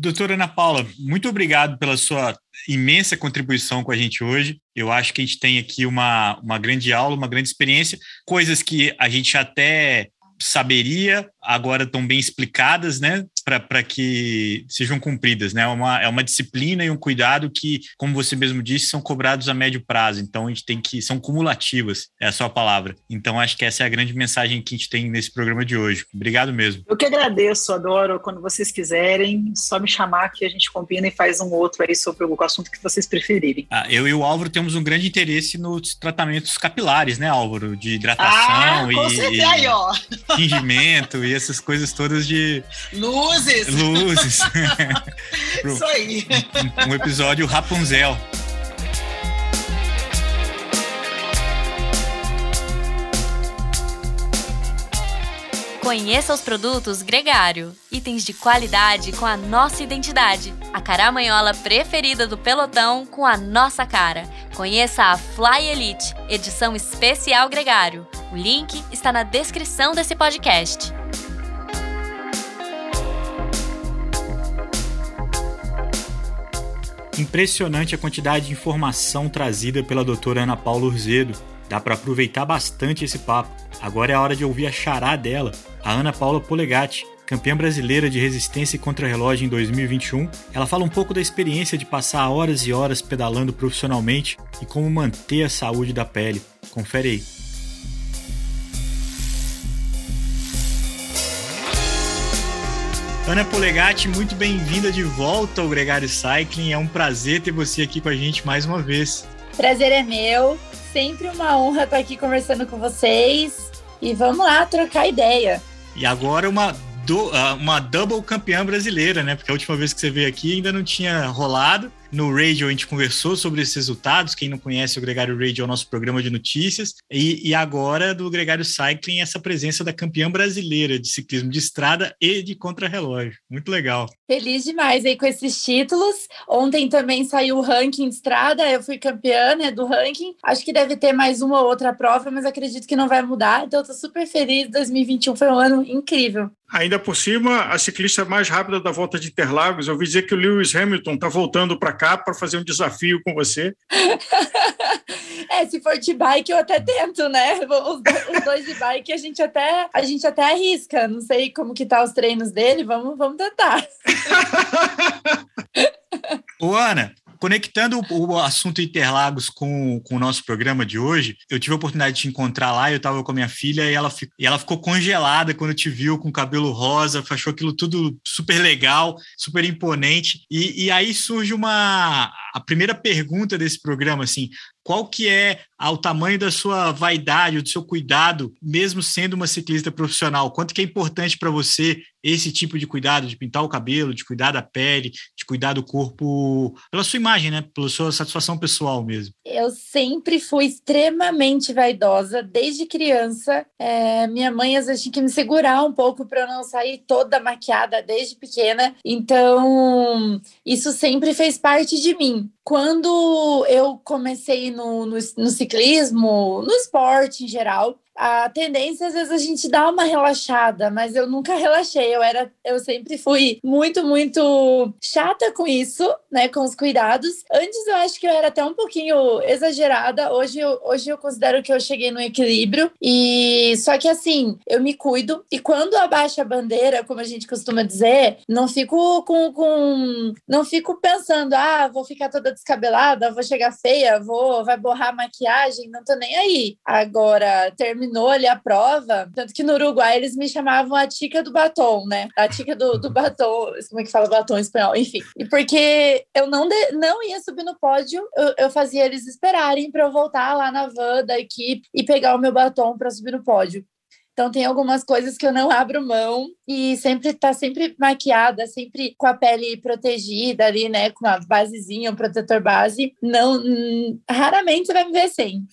Doutora Ana Paula, muito obrigado pela sua imensa contribuição com a gente hoje. Eu acho que a gente tem aqui uma, uma grande aula, uma grande experiência, coisas que a gente até saberia, agora estão bem explicadas, né? Para que sejam cumpridas, né? É uma, é uma disciplina e um cuidado que, como você mesmo disse, são cobrados a médio prazo. Então a gente tem que são cumulativas, é a sua palavra. Então acho que essa é a grande mensagem que a gente tem nesse programa de hoje. Obrigado mesmo. Eu que agradeço, adoro. Quando vocês quiserem, só me chamar que a gente combina e faz um outro aí sobre o assunto que vocês preferirem. Ah, eu e o Álvaro temos um grande interesse nos tratamentos capilares, né, Álvaro? De hidratação ah, e, aí, ó. *laughs* tingimento e essas coisas todas de luz Luzes! *laughs* Luzes! *laughs* Isso aí! Um, um episódio Rapunzel. Conheça os produtos Gregário, itens de qualidade com a nossa identidade. A caramanhola preferida do pelotão com a nossa cara. Conheça a Fly Elite, edição especial Gregário. O link está na descrição desse podcast. Impressionante a quantidade de informação trazida pela doutora Ana Paula Urzedo. Dá para aproveitar bastante esse papo. Agora é a hora de ouvir a chará dela, a Ana Paula Polegatti, campeã brasileira de resistência e contrarrelógio em 2021. Ela fala um pouco da experiência de passar horas e horas pedalando profissionalmente e como manter a saúde da pele. Confere aí. Ana Polegatti, muito bem-vinda de volta ao Gregário Cycling. É um prazer ter você aqui com a gente mais uma vez. Prazer é meu. Sempre uma honra estar aqui conversando com vocês. E vamos lá trocar ideia. E agora uma, do, ah, uma double campeã brasileira, né? Porque a última vez que você veio aqui ainda não tinha rolado. No Radio a gente conversou sobre esses resultados. Quem não conhece o Gregário Radio é o nosso programa de notícias. E, e agora do Gregário Cycling, essa presença da campeã brasileira de ciclismo de estrada e de contrarrelógio. Muito legal. Feliz demais aí com esses títulos. Ontem também saiu o ranking de estrada, eu fui campeã né, do ranking. Acho que deve ter mais uma ou outra prova, mas acredito que não vai mudar. Então, eu tô super feliz. 2021 foi um ano incrível. Ainda por cima, a ciclista mais rápida da volta de Interlagos, eu ouvi dizer que o Lewis Hamilton está voltando para cá para fazer um desafio com você. *laughs* é, se for de bike, eu até tento, né? Os, os, dois de bike a gente até a gente até arrisca. Não sei como que tá os treinos dele, vamos, vamos tentar. *laughs* Ô, Ana, Conectando o, assunto Interlagos com, com o nosso programa de hoje, eu tive a oportunidade de te encontrar lá, eu estava com a minha filha e ela, e ela ficou congelada quando te viu com cabelo rosa, achou aquilo tudo super legal, super imponente. E, e aí surge uma. A primeira pergunta desse programa, assim, qual que é o tamanho da sua vaidade, do seu cuidado, mesmo sendo uma ciclista profissional? Quanto que é importante para você esse tipo de cuidado, de pintar o cabelo, de cuidar da pele, de cuidar do corpo, pela sua imagem, né? Pela sua satisfação pessoal mesmo. Eu sempre fui extremamente vaidosa, desde criança. É, minha mãe às vezes tinha que me segurar um pouco para eu não sair toda maquiada desde pequena. Então, isso sempre fez parte de mim. Quando eu comecei no, no, no ciclismo, no esporte em geral, a tendência às vezes a gente dá uma relaxada, mas eu nunca relaxei. Eu era, eu sempre fui muito, muito chata com isso, né, com os cuidados. Antes eu acho que eu era até um pouquinho exagerada. Hoje eu, hoje eu considero que eu cheguei no equilíbrio e só que assim, eu me cuido e quando abaixo a bandeira, como a gente costuma dizer, não fico com, com não fico pensando, ah, vou ficar toda descabelada, vou chegar feia, vou vai borrar a maquiagem, não tô nem aí. Agora terminou ali a prova, tanto que no Uruguai eles me chamavam a tica do batom, né? A tica do, do batom, como é que fala batom em espanhol? Enfim. E porque eu não, de, não ia subir no pódio, eu, eu fazia eles esperarem para eu voltar lá na van da equipe e pegar o meu batom para subir no pódio. Então tem algumas coisas que eu não abro mão e sempre tá sempre maquiada, sempre com a pele protegida ali, né, com uma basezinha, um protetor base. Não, hum, raramente você vai me ver sem.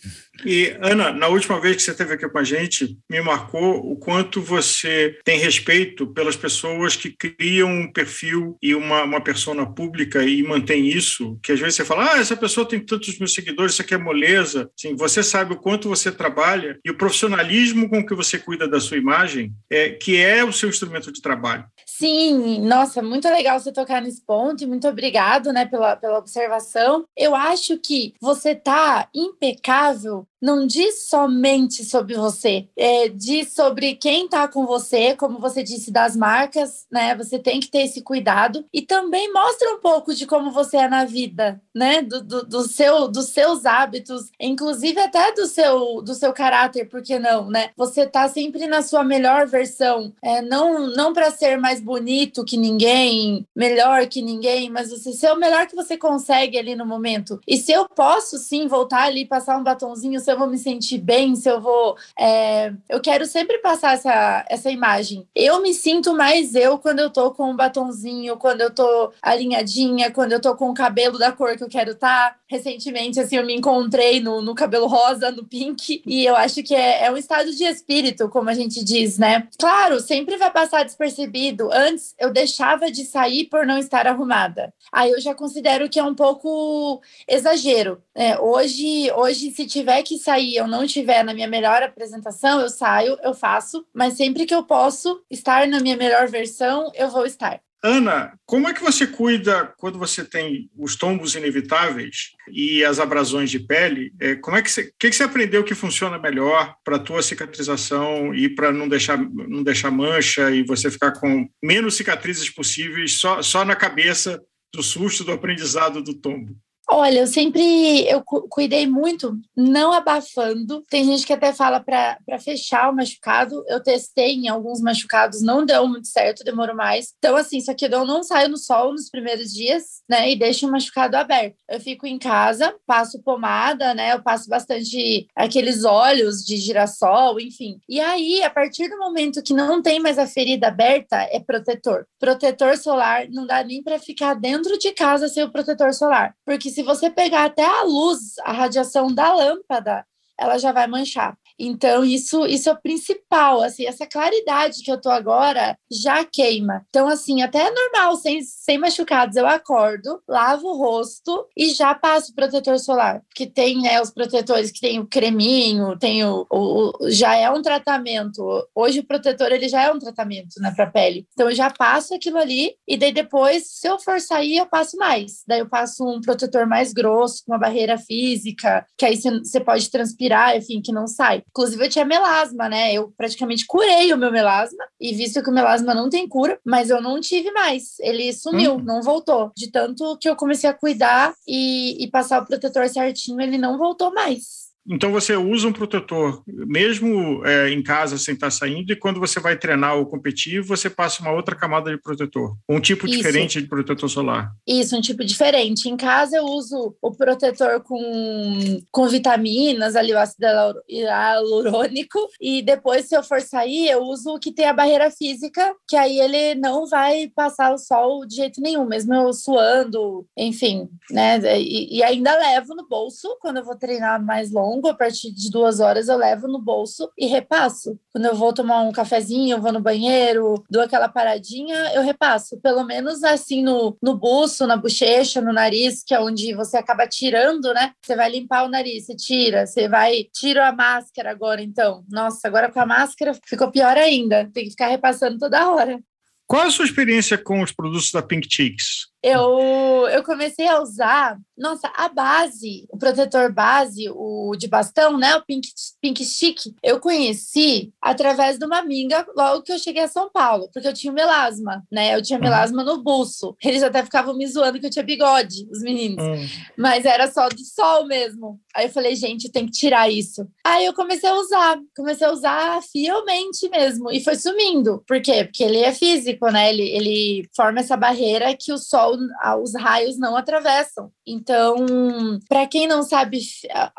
E, Ana, na última vez que você esteve aqui com a gente, me marcou o quanto você tem respeito pelas pessoas que criam um perfil e uma, uma persona pública e mantém isso, que às vezes você fala, ah, essa pessoa tem tantos mil seguidores, isso aqui é moleza. Assim, você sabe o quanto você trabalha e o profissionalismo com que você cuida da sua imagem, é, que é o seu instrumento de trabalho. Sim, nossa, muito legal você tocar nesse ponto e muito obrigado, né, pela, pela observação. Eu acho que você tá impecável não diz somente sobre você, é, diz sobre quem está com você, como você disse, das marcas, né? Você tem que ter esse cuidado e também mostra um pouco de como você é na vida, né? Do, do, do seu, dos seus hábitos, inclusive até do seu, do seu caráter, por que não, né? Você tá sempre na sua melhor versão, é, não, não para ser mais bonito que ninguém, melhor que ninguém, mas você ser o melhor que você consegue ali no momento. E se eu posso sim voltar ali, passar um batonzinho se eu vou me sentir bem, se eu vou. É... Eu quero sempre passar essa, essa imagem. Eu me sinto mais eu quando eu tô com um batonzinho, quando eu tô alinhadinha, quando eu tô com o cabelo da cor que eu quero estar. Tá. Recentemente, assim, eu me encontrei no, no cabelo rosa, no pink, e eu acho que é, é um estado de espírito, como a gente diz, né? Claro, sempre vai passar despercebido. Antes, eu deixava de sair por não estar arrumada. Aí eu já considero que é um pouco exagero. É, hoje, hoje, se tiver que sair eu não estiver na minha melhor apresentação, eu saio, eu faço, mas sempre que eu posso estar na minha melhor versão, eu vou estar. Ana, como é que você cuida quando você tem os tombos inevitáveis e as abrasões de pele? É, como é que você, que, que você aprendeu que funciona melhor para a tua cicatrização e para não deixar, não deixar mancha e você ficar com menos cicatrizes possíveis só, só na cabeça do susto do aprendizado do tombo? Olha, eu sempre eu cuidei muito, não abafando. Tem gente que até fala para fechar o machucado. Eu testei em alguns machucados, não deu muito certo, demorou mais. Então, assim, só que eu não saio no sol nos primeiros dias, né? E deixo o machucado aberto. Eu fico em casa, passo pomada, né? Eu passo bastante aqueles óleos de girassol, enfim. E aí, a partir do momento que não tem mais a ferida aberta, é protetor. Protetor solar não dá nem para ficar dentro de casa sem o protetor solar, porque se você pegar até a luz, a radiação da lâmpada, ela já vai manchar. Então, isso, isso é o principal, assim, essa claridade que eu tô agora já queima. Então, assim, até é normal, sem, sem machucados, eu acordo, lavo o rosto e já passo protetor solar. Que tem, né, os protetores que tem o creminho, tem o, o, o já é um tratamento. Hoje o protetor, ele já é um tratamento, né, pra pele. Então, eu já passo aquilo ali e daí depois, se eu for sair, eu passo mais. Daí eu passo um protetor mais grosso, com uma barreira física, que aí você pode transpirar, enfim, que não sai. Inclusive, eu tinha melasma, né? Eu praticamente curei o meu melasma, e visto que o melasma não tem cura, mas eu não tive mais. Ele sumiu, hum. não voltou. De tanto que eu comecei a cuidar e, e passar o protetor certinho, ele não voltou mais. Então você usa um protetor mesmo é, em casa sem estar saindo, e quando você vai treinar ou competir, você passa uma outra camada de protetor, um tipo Isso. diferente de protetor solar. Isso, um tipo diferente. Em casa eu uso o protetor com, com vitaminas, ali o ácido hialurônico, e depois, se eu for sair, eu uso o que tem a barreira física, que aí ele não vai passar o sol de jeito nenhum, mesmo eu suando, enfim, né? E, e ainda levo no bolso quando eu vou treinar mais longe longo, a partir de duas horas eu levo no bolso e repasso. Quando eu vou tomar um cafezinho, eu vou no banheiro, dou aquela paradinha, eu repasso. Pelo menos assim no, no buço, na bochecha, no nariz, que é onde você acaba tirando, né? Você vai limpar o nariz, você tira, você vai. Tira a máscara agora, então. Nossa, agora com a máscara ficou pior ainda. Tem que ficar repassando toda hora. Qual a sua experiência com os produtos da Pink Cheeks? Eu, eu comecei a usar, nossa, a base, o protetor base, o de bastão, né? O Pink, Pink Stick, eu conheci através de uma amiga logo que eu cheguei a São Paulo, porque eu tinha melasma, né? Eu tinha melasma no buço. Eles até ficavam me zoando que eu tinha bigode, os meninos. Uhum. Mas era só do sol mesmo. Aí eu falei, gente, tem que tirar isso. Aí eu comecei a usar, comecei a usar fielmente mesmo. E foi sumindo. Por quê? Porque ele é físico, né? Ele, ele forma essa barreira que o sol os raios não atravessam. Então, para quem não sabe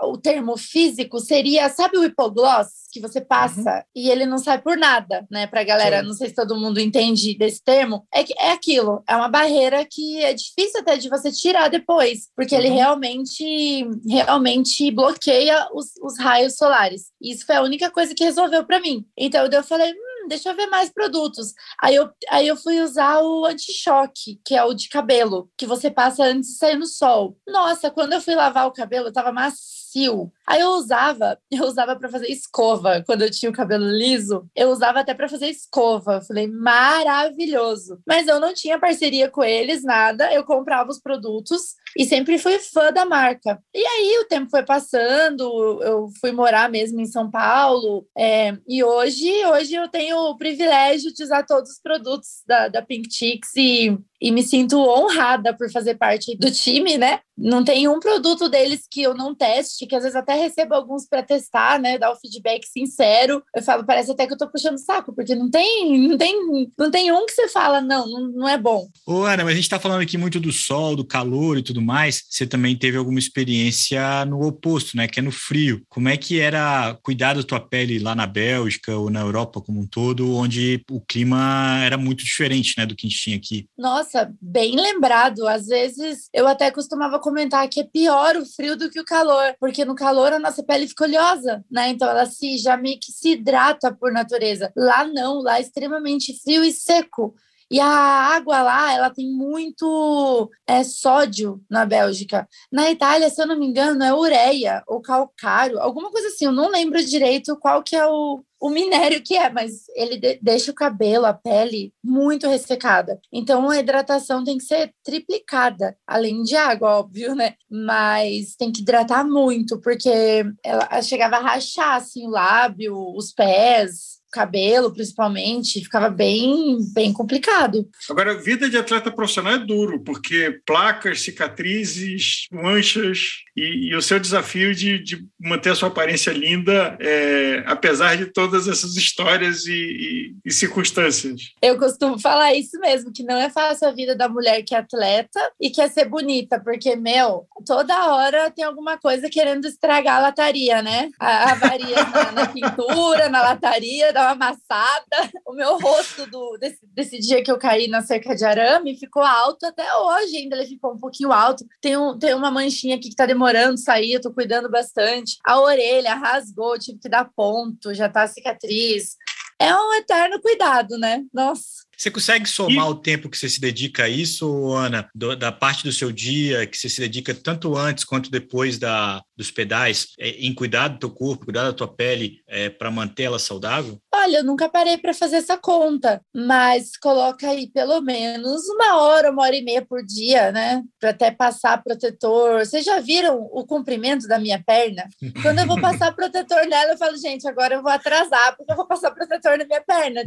o termo físico, seria, sabe o hipogloss? que você passa uhum. e ele não sai por nada, né? Pra galera, Sim. não sei se todo mundo entende desse termo, é que é aquilo, é uma barreira que é difícil até de você tirar depois, porque uhum. ele realmente, realmente bloqueia os, os raios solares. Isso foi a única coisa que resolveu para mim. Então eu falei, deixa eu ver mais produtos. Aí eu, aí eu fui usar o anti-choque, que é o de cabelo, que você passa antes de sair no sol. Nossa, quando eu fui lavar o cabelo, tava macio. Aí eu usava, *laughs* eu usava para fazer escova. Quando eu tinha o cabelo liso, eu usava até para fazer escova. Falei, maravilhoso. Mas eu não tinha parceria com eles, nada. Eu comprava os produtos e sempre fui fã da marca. E aí o tempo foi passando, eu fui morar mesmo em São Paulo, é, e hoje, hoje eu tenho o privilégio de usar todos os produtos da, da Pink Chicks e e me sinto honrada por fazer parte do time, né? Não tem um produto deles que eu não teste, que às vezes até recebo alguns para testar, né? Dar o feedback sincero. Eu falo, parece até que eu tô puxando saco, porque não tem, não tem, não tem um que você fala, não, não, não é bom. Ô, Ana, mas a gente tá falando aqui muito do sol, do calor e tudo mais. Você também teve alguma experiência no oposto, né? Que é no frio. Como é que era cuidar da tua pele lá na Bélgica ou na Europa como um todo, onde o clima era muito diferente, né? Do que a gente tinha aqui? Nossa, bem lembrado. Às vezes eu até costumava comentar que é pior o frio do que o calor, porque no calor a nossa pele fica oleosa, né? Então ela se já meio que se hidrata por natureza. Lá não, lá é extremamente frio e seco. E a água lá, ela tem muito é, sódio na Bélgica. Na Itália, se eu não me engano, é ureia ou calcário, alguma coisa assim. Eu não lembro direito qual que é o, o minério que é, mas ele de deixa o cabelo, a pele muito ressecada. Então a hidratação tem que ser triplicada, além de água, óbvio, né? Mas tem que hidratar muito, porque ela chegava a rachar assim o lábio, os pés cabelo, principalmente, ficava bem, bem complicado. Agora, vida de atleta profissional é duro, porque placas, cicatrizes, manchas e, e o seu desafio de, de, manter a sua aparência linda, é, apesar de todas essas histórias e, e, e, circunstâncias. Eu costumo falar isso mesmo, que não é fácil a vida da mulher que é atleta e quer ser bonita, porque, meu, toda hora tem alguma coisa querendo estragar a lataria, né? A, avaria na, na pintura, na lataria, dar uma amassada. O meu rosto do, desse, desse dia que eu caí na cerca de arame ficou alto até hoje, ainda ele ficou um pouquinho alto. Tem, um, tem uma manchinha aqui que tá demorando sair, eu tô cuidando bastante. A orelha rasgou, tive que dar ponto, já tá cicatriz. É um eterno cuidado, né? Nossa. Você consegue somar e... o tempo que você se dedica a isso, Ana, do, da parte do seu dia que você se dedica tanto antes quanto depois da, dos pedais, é, em cuidar do teu corpo, cuidar da tua pele, é, para manter ela saudável? Olha, eu nunca parei para fazer essa conta, mas coloca aí pelo menos uma hora, uma hora e meia por dia, né? Para até passar protetor. Vocês já viram o comprimento da minha perna? Quando eu vou passar protetor nela, eu falo, gente, agora eu vou atrasar, porque eu vou passar protetor na minha perna.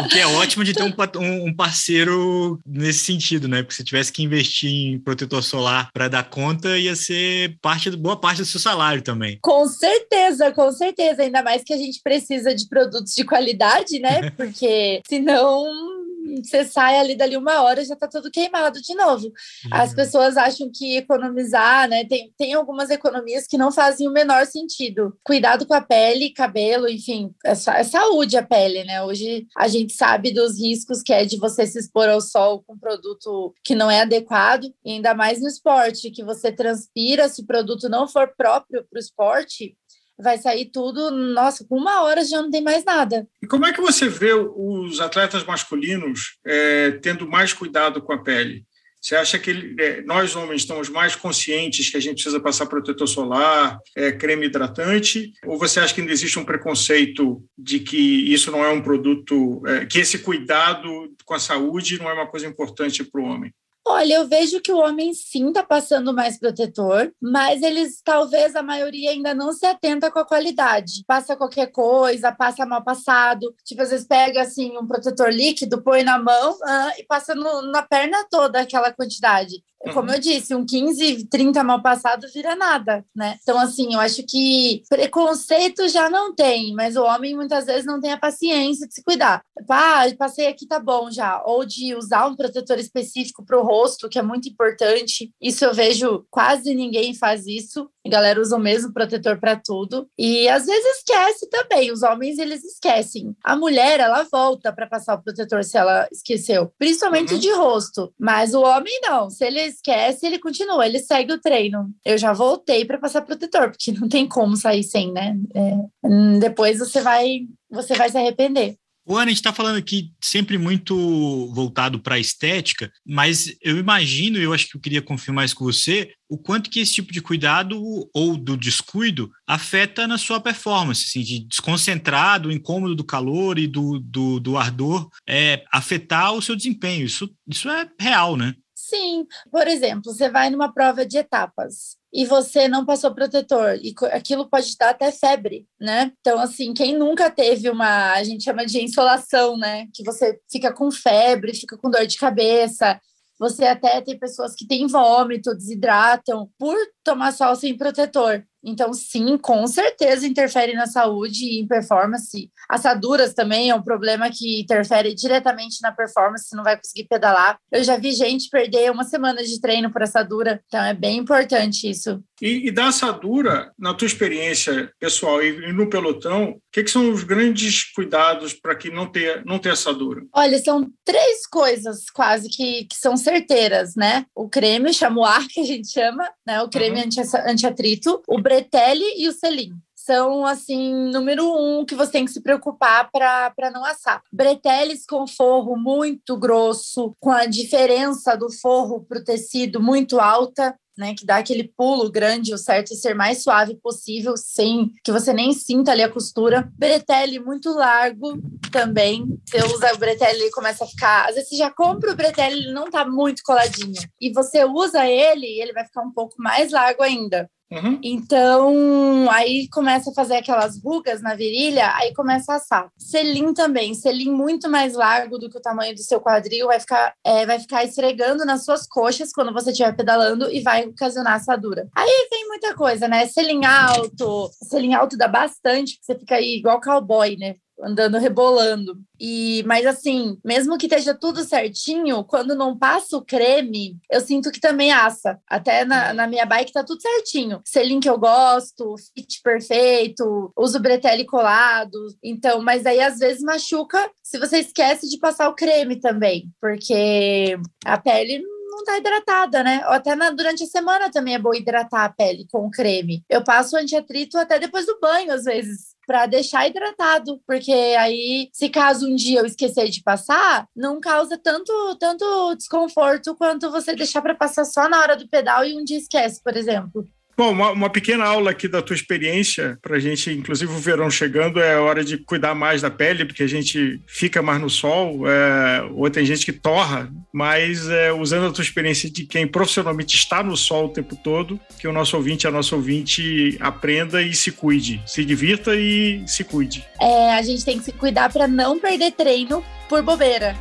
o que é ótimo de ter *laughs* um, um parceiro nesse sentido, né? Porque se tivesse que investir em protetor solar para dar conta, ia ser parte, boa parte do seu salário também. Com certeza, com certeza. Ainda mais que a gente precisa de produtos de qualidade, né? *laughs* Porque senão você sai ali dali uma hora já tá tudo queimado de novo. Uhum. As pessoas acham que economizar, né? Tem, tem algumas economias que não fazem o menor sentido. Cuidado com a pele, cabelo, enfim, é, é saúde a pele, né? Hoje a gente sabe dos riscos que é de você se expor ao sol com produto que não é adequado, e ainda mais no esporte, que você transpira, se o produto não for próprio para o esporte, vai sair tudo, nossa, com uma hora já não tem mais nada. E como é que você vê os atletas masculinos é, tendo mais cuidado com a pele? Você acha que é, nós homens estamos mais conscientes que a gente precisa passar protetor solar, é, creme hidratante? Ou você acha que ainda existe um preconceito de que isso não é um produto, é, que esse cuidado com a saúde não é uma coisa importante para o homem? Olha, eu vejo que o homem sim está passando mais protetor, mas eles talvez a maioria ainda não se atenta com a qualidade. Passa qualquer coisa, passa mal passado. Tipo, às vezes pega assim um protetor líquido, põe na mão ah, e passa no, na perna toda aquela quantidade. Como eu disse, um 15, 30 mal passado vira nada, né? Então, assim, eu acho que preconceito já não tem, mas o homem muitas vezes não tem a paciência de se cuidar. Ah, passei aqui, tá bom já. Ou de usar um protetor específico para o rosto, que é muito importante. Isso eu vejo quase ninguém faz isso. A galera usa o mesmo protetor para tudo. E às vezes esquece também. Os homens, eles esquecem. A mulher, ela volta para passar o protetor se ela esqueceu, principalmente uhum. de rosto. Mas o homem não. Se ele esquece, ele continua, ele segue o treino. Eu já voltei para passar protetor, porque *laughs* não tem como sair sem, né? É, depois você vai, você vai se arrepender. O Ana, a gente está falando aqui sempre muito voltado para a estética, mas eu imagino, eu acho que eu queria confirmar isso com você, o quanto que esse tipo de cuidado ou do descuido afeta na sua performance, assim, de desconcentrar, do incômodo do calor e do, do, do ardor, é, afetar o seu desempenho. Isso, isso é real, né? Sim, por exemplo, você vai numa prova de etapas e você não passou protetor, e aquilo pode dar até febre, né? Então, assim, quem nunca teve uma, a gente chama de insolação, né? Que você fica com febre, fica com dor de cabeça, você até tem pessoas que têm vômito, desidratam por tomar sol sem protetor. Então, sim, com certeza interfere na saúde e em performance. Assaduras também é um problema que interfere diretamente na performance, não vai conseguir pedalar. Eu já vi gente perder uma semana de treino por assadura, então é bem importante isso. E, e da assadura, na tua experiência pessoal e, no pelotão, que, que, são os grandes cuidados para que não tenha, não tenha assadura? Olha, são três coisas quase que, que são certeiras, né? O creme, chamoar, que a gente chama, né? O creme uhum. anti-atrito, o Bretelli e o Selim são, assim, número um que você tem que se preocupar para não assar. Breteles com forro muito grosso, com a diferença do forro para o tecido muito alta, né, que dá aquele pulo grande, o certo é ser mais suave possível, sem que você nem sinta ali a costura. Bretelle muito largo também. Você usa o bretelle e começa a ficar. Às vezes você já compra o bretelle, ele não tá muito coladinho. E você usa ele, ele vai ficar um pouco mais largo ainda. Uhum. Então, aí começa a fazer aquelas rugas na virilha, aí começa a assar. Selim também, selim muito mais largo do que o tamanho do seu quadril, vai ficar, é, vai ficar esfregando nas suas coxas quando você estiver pedalando e vai ocasionar assadura. Aí vem muita coisa, né? Selim alto, selim alto dá bastante, você fica aí igual cowboy, né? Andando rebolando. E, mas assim, mesmo que esteja tudo certinho, quando não passa o creme, eu sinto que também assa. Até na, na minha bike tá tudo certinho. Selim que eu gosto, fit perfeito, uso bretelle colado. Então, mas aí às vezes machuca se você esquece de passar o creme também, porque a pele não tá hidratada, né? Ou até na, durante a semana também é bom hidratar a pele com creme. Eu passo anti-atrito até depois do banho, às vezes para deixar hidratado, porque aí, se caso um dia eu esquecer de passar, não causa tanto, tanto desconforto quanto você deixar para passar só na hora do pedal e um dia esquece, por exemplo. Bom, uma, uma, pequena aula aqui da tua experiência, para a gente, inclusive o verão chegando, é hora de cuidar mais da pele, porque a gente fica mais no sol, é, ou tem gente que torra, mas é, usando a tua experiência de quem profissionalmente está no sol o tempo todo, que o nosso ouvinte, a nossa ouvinte aprenda e se cuide, se divirta e se cuide. É, a gente tem que se cuidar para não perder treino por bobeira.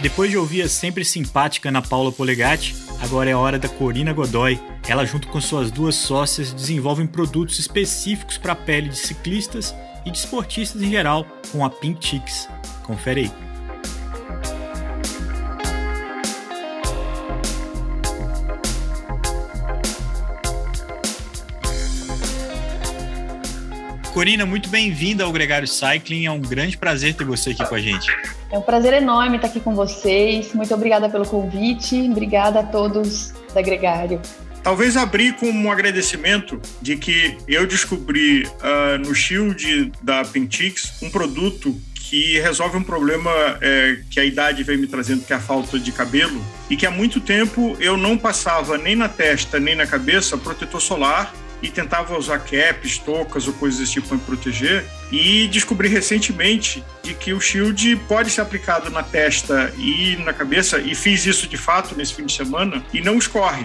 Depois de ouvir a sempre simpática Ana Paula Polegatti, agora é a hora da Corina Godoy, Ela, junto com suas duas sócias, desenvolvem produtos específicos para a pele de ciclistas e de esportistas em geral com a Pink Chicks. Confere aí. Corina, muito bem-vinda ao Gregário Cycling. É um grande prazer ter você aqui com a gente. É um prazer enorme estar aqui com vocês. Muito obrigada pelo convite. Obrigada a todos da Gregário. Talvez abrir com um agradecimento de que eu descobri uh, no Shield da Pentix um produto que resolve um problema é, que a idade vem me trazendo, que é a falta de cabelo, e que há muito tempo eu não passava nem na testa nem na cabeça protetor solar e tentava usar caps, toucas ou coisas desse tipo para me proteger. E descobri recentemente de que o Shield pode ser aplicado na testa e na cabeça, e fiz isso de fato nesse fim de semana, e não escorre.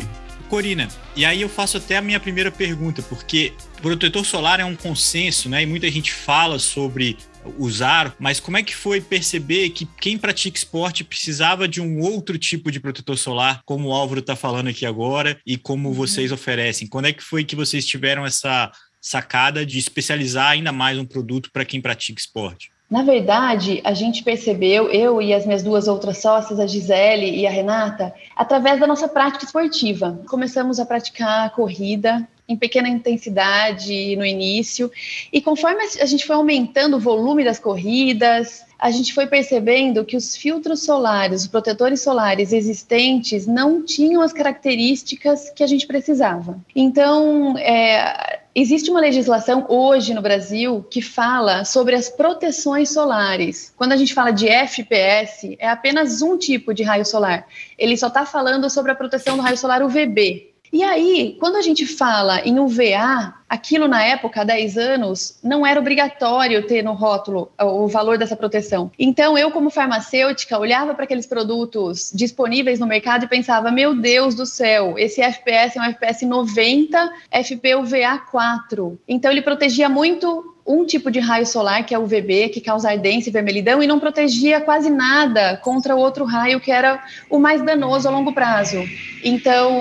Corina, e aí eu faço até a minha primeira pergunta, porque protetor solar é um consenso, né? E muita gente fala sobre usar, mas como é que foi perceber que quem pratica esporte precisava de um outro tipo de protetor solar, como o Álvaro está falando aqui agora, e como uhum. vocês oferecem? Quando é que foi que vocês tiveram essa sacada de especializar ainda mais um produto para quem pratica esporte? Na verdade, a gente percebeu, eu e as minhas duas outras sócias, a Gisele e a Renata, através da nossa prática esportiva. Começamos a praticar corrida em pequena intensidade no início, e conforme a gente foi aumentando o volume das corridas, a gente foi percebendo que os filtros solares, os protetores solares existentes, não tinham as características que a gente precisava. Então, é, Existe uma legislação hoje no Brasil que fala sobre as proteções solares. Quando a gente fala de FPS, é apenas um tipo de raio solar. Ele só está falando sobre a proteção do raio solar UVB. E aí, quando a gente fala em UVA, aquilo na época, há 10 anos, não era obrigatório ter no rótulo o valor dessa proteção. Então, eu, como farmacêutica, olhava para aqueles produtos disponíveis no mercado e pensava: meu Deus do céu, esse FPS é um FPS 90, FPUVA 4. Então, ele protegia muito um tipo de raio solar, que é o UVB, que causa ardência e vermelhidão, e não protegia quase nada contra o outro raio, que era o mais danoso a longo prazo. Então,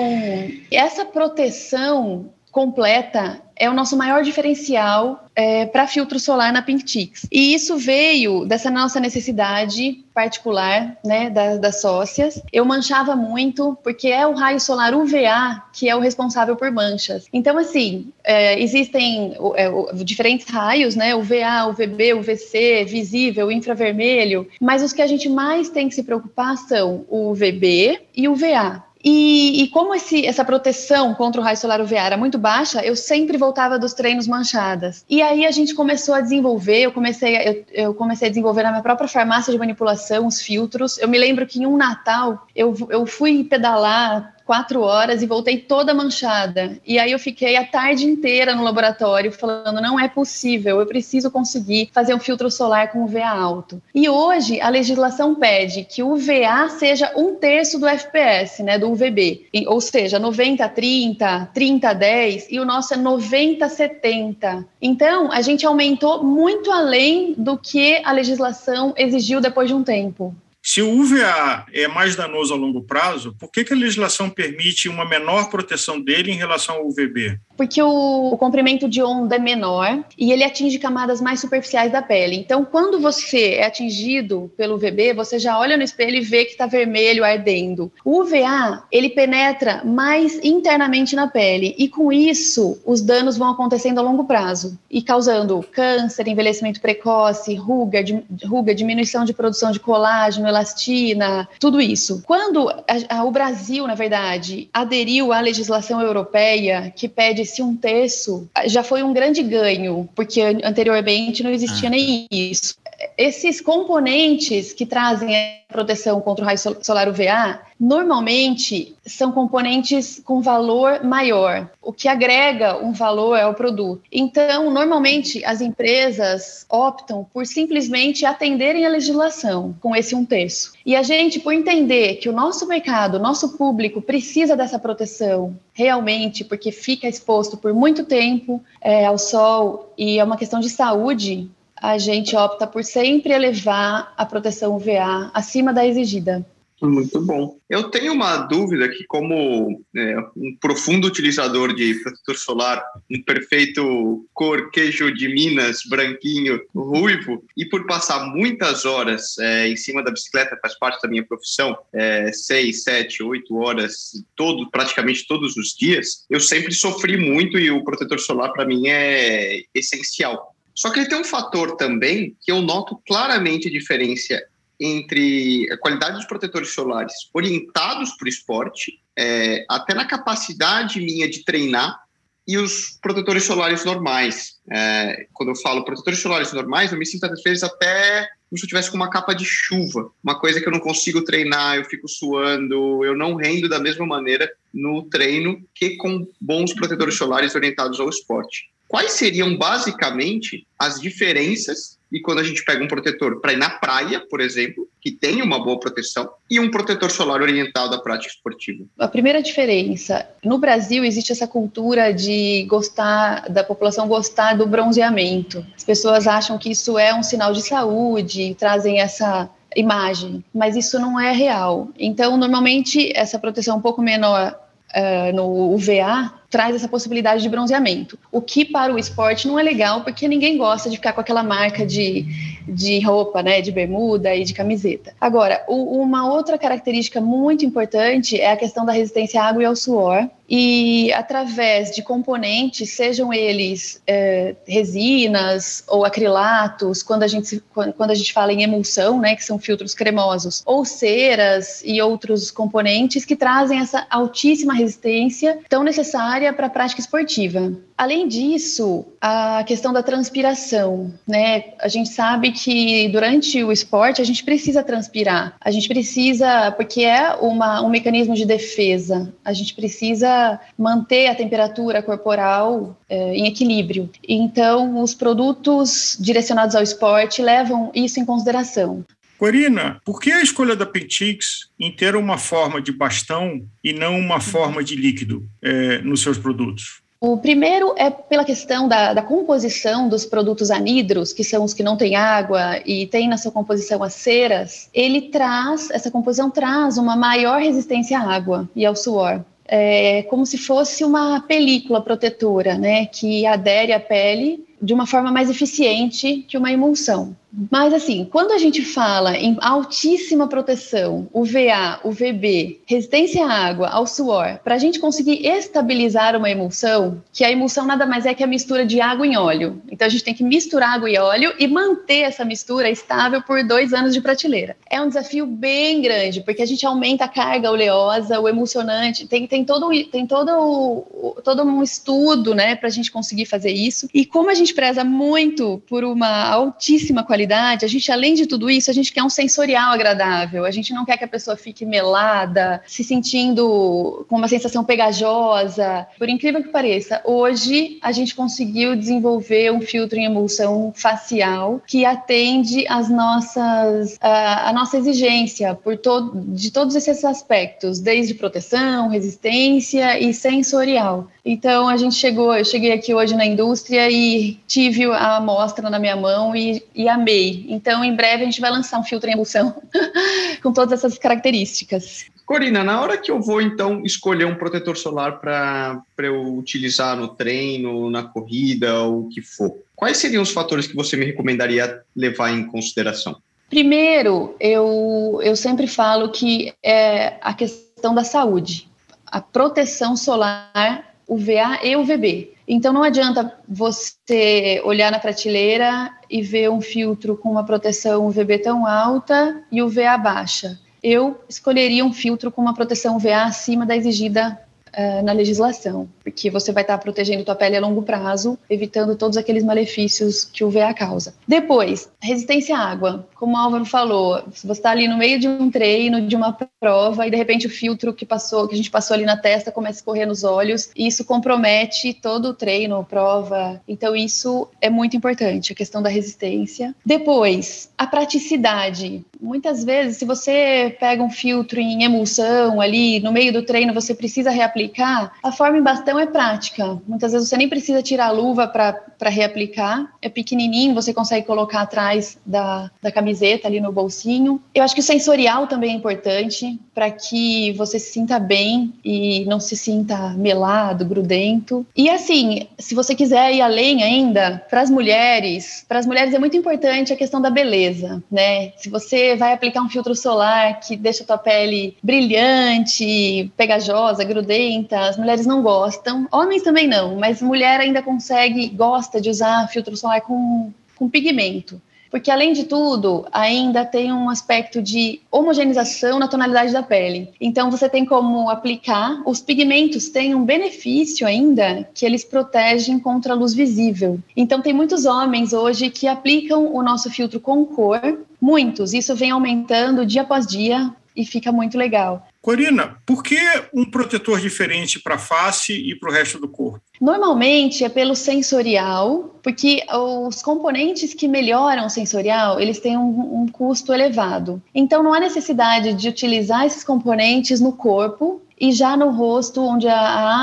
essa proteção completa é o nosso maior diferencial é, para filtro solar na Pinktix. E isso veio dessa nossa necessidade particular, né, das, das sócias. Eu manchava muito, porque é o raio solar UVA que é o responsável por manchas. Então, assim, é, existem é, diferentes raios, né, UVA, UVB, UVC, visível, infravermelho, mas os que a gente mais tem que se preocupar são o UVB e o UVA. E, e, como esse, essa proteção contra o raio solar UVA era muito baixa, eu sempre voltava dos treinos manchadas. E aí a gente começou a desenvolver, eu comecei, eu, eu comecei a desenvolver na minha própria farmácia de manipulação os filtros. Eu me lembro que em um Natal eu, eu fui pedalar quatro horas e voltei toda manchada. E aí eu fiquei a tarde inteira no laboratório falando: não é possível, eu preciso conseguir fazer um filtro solar com UVA alto. E hoje a legislação pede que o UVA seja um terço do FPS, né, do UVB, ou seja, 90 30, 30 10 e o nosso é 90 70. Então a gente aumentou muito além do que a legislação exigiu depois de um tempo. Se o UVA é mais danoso a longo prazo, por que, que a legislação permite uma menor proteção dele em relação ao UVB? Porque o, o, comprimento de onda é menor e ele atinge camadas mais superficiais da pele. Então, quando você é atingido pelo UVB, você já olha no espelho e vê que está vermelho, ardendo. O UVA, ele penetra mais internamente na pele e, com isso, os danos vão acontecendo a longo prazo e causando câncer, envelhecimento precoce, ruga, ruga diminuição de produção de colágeno, elastina, tudo isso. Quando a, a, o Brasil, na verdade, aderiu à legislação europeia que pede se um terço, já foi um grande ganho, porque anteriormente não existia ah. nem isso esses componentes que trazem a proteção contra o raio solar UVA, normalmente são componentes com valor maior, o que agrega um valor ao produto. Então, normalmente as empresas optam por simplesmente atenderem a legislação com esse um terço. E a gente, por entender que o nosso mercado, o nosso público precisa dessa proteção realmente, porque fica exposto por muito tempo é, ao sol e é uma questão de saúde a gente opta por sempre elevar a proteção UVA acima da exigida. Muito bom. Eu tenho uma dúvida que, como é, um profundo utilizador de protetor solar, um perfeito cor queijo de Minas, branquinho, ruivo, e por passar muitas horas é, em cima da bicicleta, faz parte da minha profissão, é, seis, sete, oito horas, todo, praticamente todos os dias, eu sempre sofri muito e o protetor solar para mim é essencial. Só que ele tem um fator também que eu noto claramente a diferença entre a qualidade dos protetores solares orientados para o esporte, é, até na capacidade minha de treinar, e os protetores solares normais. É, quando eu falo protetores solares normais, eu me sinto às vezes até como se eu tivesse com uma capa de chuva, uma coisa que eu não consigo treinar, eu fico suando, eu não rendo da mesma maneira no treino que com bons protetores solares orientados ao esporte. Quais seriam basicamente as diferenças e quando a gente pega um protetor para ir na praia, por exemplo, que tem uma boa proteção, e um protetor solar orientado à prática esportiva? A primeira diferença, no Brasil existe essa cultura de gostar, da população gostar do bronzeamento. As pessoas acham que isso é um sinal de saúde, trazem essa imagem, mas isso não é real. Então, normalmente, essa proteção um pouco menor uh, no UVA traz essa possibilidade de bronzeamento. O que para o esporte não é legal, porque ninguém gosta de ficar com aquela marca de, de roupa, né, de bermuda e de camiseta. Agora, o, uma outra característica muito importante é a questão da resistência à água e ao suor. E através de componentes, sejam eles é, resinas ou acrilatos, quando a, gente, quando a gente fala em emulsão, né, que são filtros cremosos, ou ceras e outros componentes que trazem essa altíssima resistência tão necessária para a prática esportiva. Além disso, a questão da transpiração, né? A gente sabe que durante o esporte a gente precisa transpirar. A gente precisa, porque é uma, um mecanismo de defesa. A gente precisa manter a temperatura corporal é, em equilíbrio. Então, os produtos direcionados ao esporte levam isso em consideração. Corina, por que a escolha da Pentix em ter uma forma de bastão e não uma forma de líquido é, nos seus produtos? O primeiro é pela questão da, da, composição dos produtos anidros, que são os que não têm água e tem na sua composição as ceras. Ele traz, essa composição traz uma maior resistência à água e ao suor. É como se fosse uma película protetora, né, que adere à pele de uma forma mais eficiente que uma emulsão. Mas assim, quando a gente fala em altíssima proteção, UVA, UVB, resistência à água, ao suor, para a gente conseguir estabilizar uma emulsão, que a emulsão nada mais é que a mistura de água em óleo. Então a gente tem que misturar água e óleo e manter essa mistura estável por dois anos de prateleira. É um desafio bem grande, porque a gente aumenta a carga oleosa, o emulsionante, tem, tem todo, tem todo, todo um estudo né, para a gente conseguir fazer isso. E como a gente preza muito por uma altíssima qualidade a gente, além de tudo isso, a gente quer um sensorial agradável. A gente não quer que a pessoa fique melada, se sentindo com uma sensação pegajosa. Por incrível que pareça, hoje a gente conseguiu desenvolver um filtro em emulsão facial que atende às nossas, a, a nossa exigência por todo, de todos esses aspectos, desde proteção, resistência e sensorial. Então a gente chegou, eu cheguei aqui hoje na indústria e tive a amostra na minha mão e, e amei. Então em breve a gente vai lançar um filtro em emulsão *laughs* com todas essas características. Corina, na hora que eu vou então escolher um protetor solar para eu utilizar no treino, na corrida ou o que for, quais seriam os fatores que você me recomendaria levar em consideração? Primeiro, eu, eu sempre falo que é a questão da saúde. A proteção solar o VA e o VB. Então não adianta você olhar na prateleira e ver um filtro com uma proteção UVB tão alta e o VA baixa. Eu escolheria um filtro com uma proteção UVA acima da exigida uh, na legislação, porque você vai estar protegendo tua pele a longo prazo, evitando todos aqueles malefícios que o VA causa. Depois, resistência à água. Como o Álvaro falou, você está ali no meio de um treino, de uma prova, e de repente o filtro que passou, que a gente passou ali na testa, começa a escorrer nos olhos, e isso compromete todo o treino, prova. Então, isso é muito importante, a questão da resistência. Depois, a praticidade. Muitas vezes, se você pega um filtro em emulsão ali, no meio do treino, você precisa reaplicar aplicar, a forma em bastão é prática. Muitas vezes você nem precisa tirar a luva para reaplicar. É pequenininho, você consegue colocar atrás da, da camiseta, ali no bolsinho. Eu acho que o sensorial também é importante para que você se sinta bem e não se sinta melado, grudento. E assim, se você quiser ir além ainda, para as mulheres, para as mulheres é muito importante a questão da beleza, né? Se você vai aplicar um filtro solar que deixa a tua pele brilhante, pegajosa, grudenta, as mulheres não gostam. Homens também não, mas mulher ainda consegue, gosta de usar filtro solar com, com pigmento porque além de tudo, ainda tem um aspecto de homogeneização na tonalidade da pele. Então você tem como aplicar, os pigmentos têm um benefício ainda que eles protegem contra a luz visível. Então tem muitos homens hoje que aplicam o nosso filtro com cor, muitos, isso vem aumentando dia após dia e fica muito legal. Corina, por que um protetor diferente para a face e para o resto do corpo? Normalmente é pelo sensorial, porque os componentes que melhoram o sensorial, eles têm um, um custo elevado. Então não há necessidade de utilizar esses componentes no corpo e já no rosto, onde a,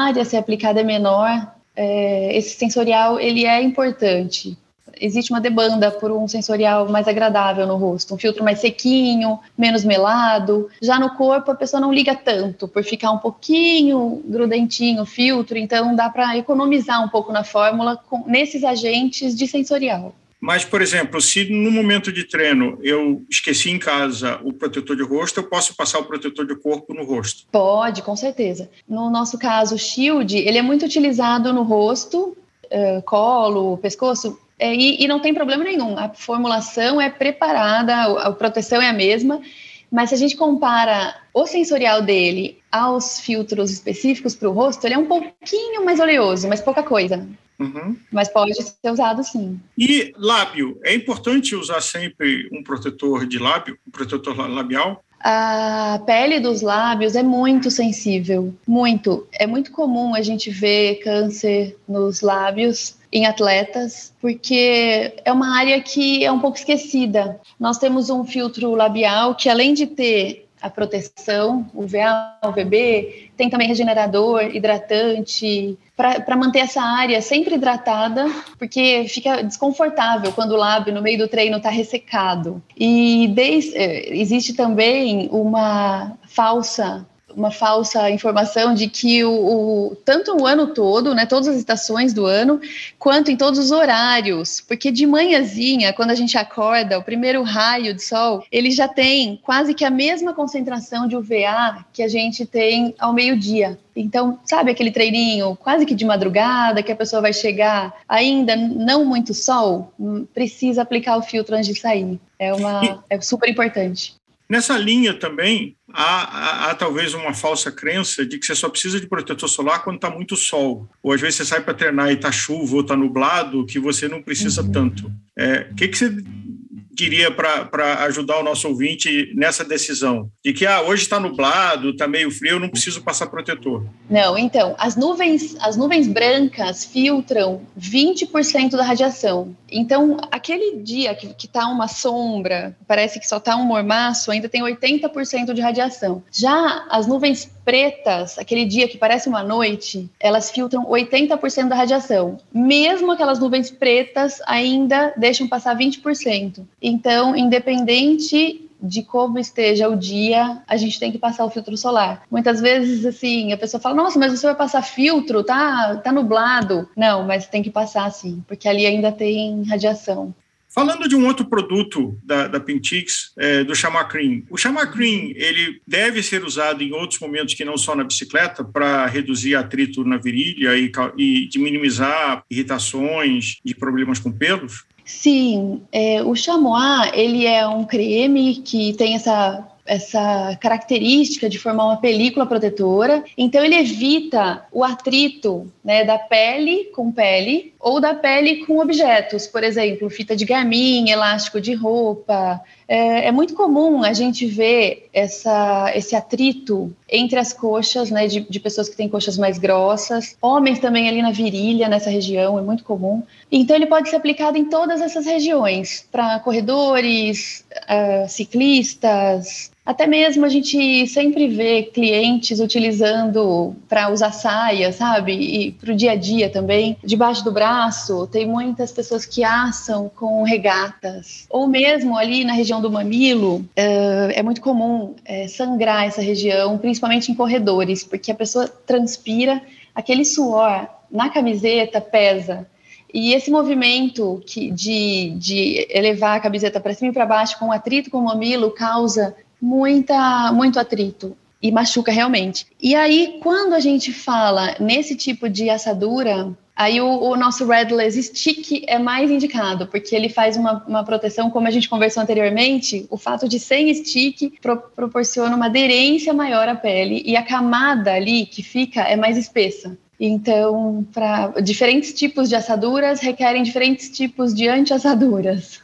área a ser aplicada é menor, é, esse sensorial ele é importante existe uma demanda por um sensorial mais agradável no rosto, um filtro mais sequinho, menos melado. Já no corpo a pessoa não liga tanto por ficar um pouquinho grudentinho o filtro, então dá para economizar um pouco na fórmula com, nesses agentes de sensorial. Mas, por exemplo, se no momento de treino eu esqueci em casa o protetor de rosto, eu posso passar o protetor de corpo no rosto? Pode, com certeza. No nosso caso, o Shield, ele é muito utilizado no rosto, uh, colo, pescoço, é, e, e, não tem problema nenhum. A formulação é preparada, a, proteção é a mesma, mas se a gente compara o sensorial dele aos filtros específicos para o rosto, ele é um pouquinho mais oleoso, mas pouca coisa. Uhum. Mas pode ser usado sim. E lábio? É importante usar sempre um protetor de lábio, um protetor labial? A pele dos lábios é muito sensível, muito. É muito comum a gente ver câncer nos lábios em atletas, porque é uma área que é um pouco esquecida. Nós temos um filtro labial que, além de ter a proteção, UVA, UVB, tem também regenerador, hidratante, para manter essa área sempre hidratada, porque fica desconfortável quando o lábio no meio do treino está ressecado. E desde, eh, existe também uma falsa uma falsa informação de que o, o, tanto o ano todo, né, todas as estações do ano, quanto em todos os horários, porque de manhãzinha, quando a gente acorda, o primeiro raio de sol, ele já tem quase que a mesma concentração de UVA que a gente tem ao meio-dia. Então, sabe aquele treininho quase que de madrugada, que a pessoa vai chegar ainda não muito sol, hum, precisa aplicar o filtro antes de sair. É uma é super importante. Nessa linha também, há, há, há, talvez uma falsa crença de que você só precisa de protetor solar quando está muito sol. Ou às vezes você sai para treinar e está chuva ou está nublado, que você não precisa uhum. tanto. O é, que, que você diria para ajudar o nosso ouvinte nessa decisão? De que ah, hoje está nublado, está meio frio, não preciso passar protetor. Não, então, as nuvens, as nuvens brancas filtram 20% da radiação. Então, aquele dia que está uma sombra, parece que só está um mormaço, ainda tem 80% de radiação. Já as nuvens pretas, aquele dia que parece uma noite, elas filtram 80% da radiação. Mesmo aquelas nuvens pretas ainda deixam passar 20%. Então, independente de como esteja o dia, a gente tem que passar o filtro solar. Muitas vezes, assim, a pessoa fala: Nossa, mas você vai passar filtro? Tá, tá nublado. Não, mas tem que passar sim, porque ali ainda tem radiação. Falando de um outro produto da, da Pintix, é, do Chamacrim. O Chamacrim, ele deve ser usado em outros momentos que não só na bicicleta, para reduzir atrito na virilha e, e minimizar irritações e problemas com pelos? Sim, é, o chamois, ele é um creme que tem essa essa característica de formar uma película protetora. Então ele evita o atrito né, da pele com pele ou da pele com objetos, por exemplo, fita de garmin, elástico de roupa. É, é muito comum a gente ver essa, esse atrito entre as coxas, né, de, de, pessoas que têm coxas mais grossas, homens também ali na virilha, nessa região, é muito comum. Então, ele pode ser aplicado em todas essas regiões, para corredores, uh, ciclistas, Até mesmo a gente sempre vê clientes utilizando para usar saia, sabe? E para o dia a dia também. Debaixo do braço, tem muitas pessoas que assam com regatas. Ou mesmo ali na região do mamilo, é, é muito comum é, sangrar essa região, principalmente em corredores, porque a pessoa transpira, aquele suor na camiseta pesa. E esse movimento que, de, de elevar a camiseta para cima e para baixo com atrito com o mamilo causa muita, muito atrito e machuca realmente. E aí, quando a gente fala nesse tipo de assadura, aí o, o nosso Redless Stick é mais indicado, porque ele faz uma, uma, proteção, como a gente conversou anteriormente, o fato de sem stick pro, proporciona uma aderência maior à pele e a camada ali que fica é mais espessa. Então, para diferentes tipos de assaduras requerem diferentes tipos de anti-assaduras.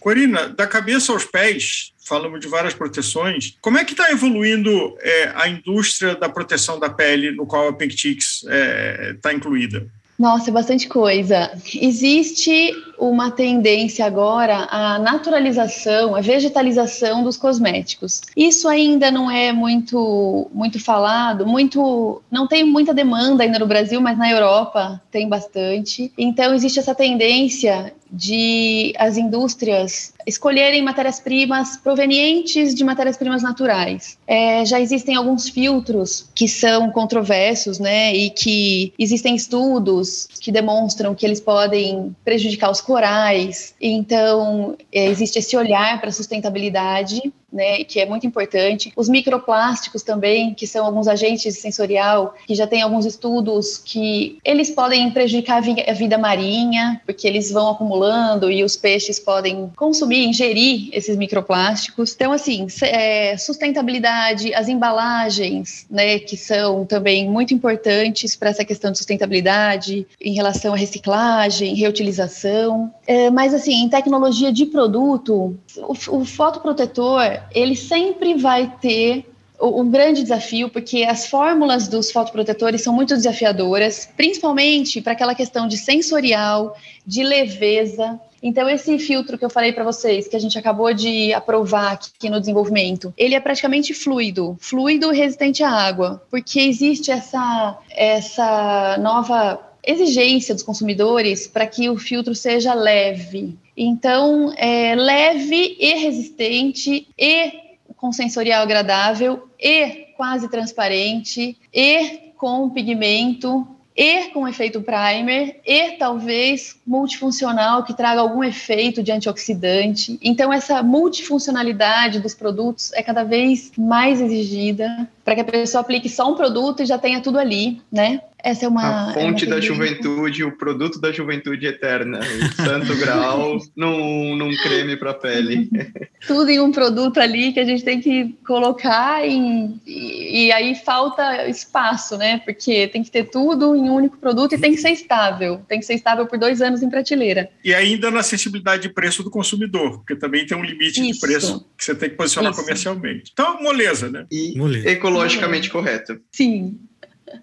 Corina, da cabeça aos pés, falamos de várias proteções. Como é que está evoluindo é, a indústria da proteção da pele, no qual a Pink Chicks está é, tá incluída? Nossa, é bastante coisa. Existe uma tendência agora à naturalização, à vegetalização dos cosméticos. Isso ainda não é muito muito falado, muito não tem muita demanda ainda no Brasil, mas na Europa tem bastante. Então existe essa tendência de as indústrias escolherem matérias-primas provenientes de matérias-primas naturais. É, já existem alguns filtros que são controversos, né, e que existem estudos que demonstram que eles podem prejudicar os corais. Então, é, existe esse olhar para a sustentabilidade né, que é muito importante. Os microplásticos também, que são alguns agentes sensorial, que já tem alguns estudos que eles podem prejudicar a vida marinha, porque eles vão acumulando e os peixes podem consumir, ingerir esses microplásticos. Então, assim, é, sustentabilidade, as embalagens, né, que são também muito importantes para essa questão de sustentabilidade em relação à reciclagem, reutilização. É, mas, assim, em tecnologia de produto, o, o fotoprotetor ele sempre vai ter um grande desafio, porque as fórmulas dos fotoprotetores são muito desafiadoras, principalmente para aquela questão de sensorial, de leveza. Então, esse filtro que eu falei para vocês, que a gente acabou de aprovar aqui no desenvolvimento, ele é praticamente fluido, fluido resistente à água, porque existe essa, essa nova exigência dos consumidores para que o filtro seja leve. Então, é leve e resistente e com sensorial agradável e quase transparente e com pigmento e com efeito primer e talvez multifuncional que traga algum efeito de antioxidante. Então essa multifuncionalidade dos produtos é cada vez mais exigida para que a pessoa aplique só um produto e já tenha tudo ali, né? Essa é uma. A fonte é uma da juventude, o produto da juventude eterna. O santo grau num, num creme para pele. *laughs* Tudo em um produto ali que a gente tem que colocar em, e, e, aí falta espaço, né? Porque tem que ter tudo em um único produto e tem que ser estável. Tem que ser estável por dois anos em prateleira. E ainda na acessibilidade de preço do consumidor, porque também tem um limite Isso. de preço que você tem que posicionar Isso. comercialmente. Então, moleza, né? E moleza. Ecologicamente correto. Sim.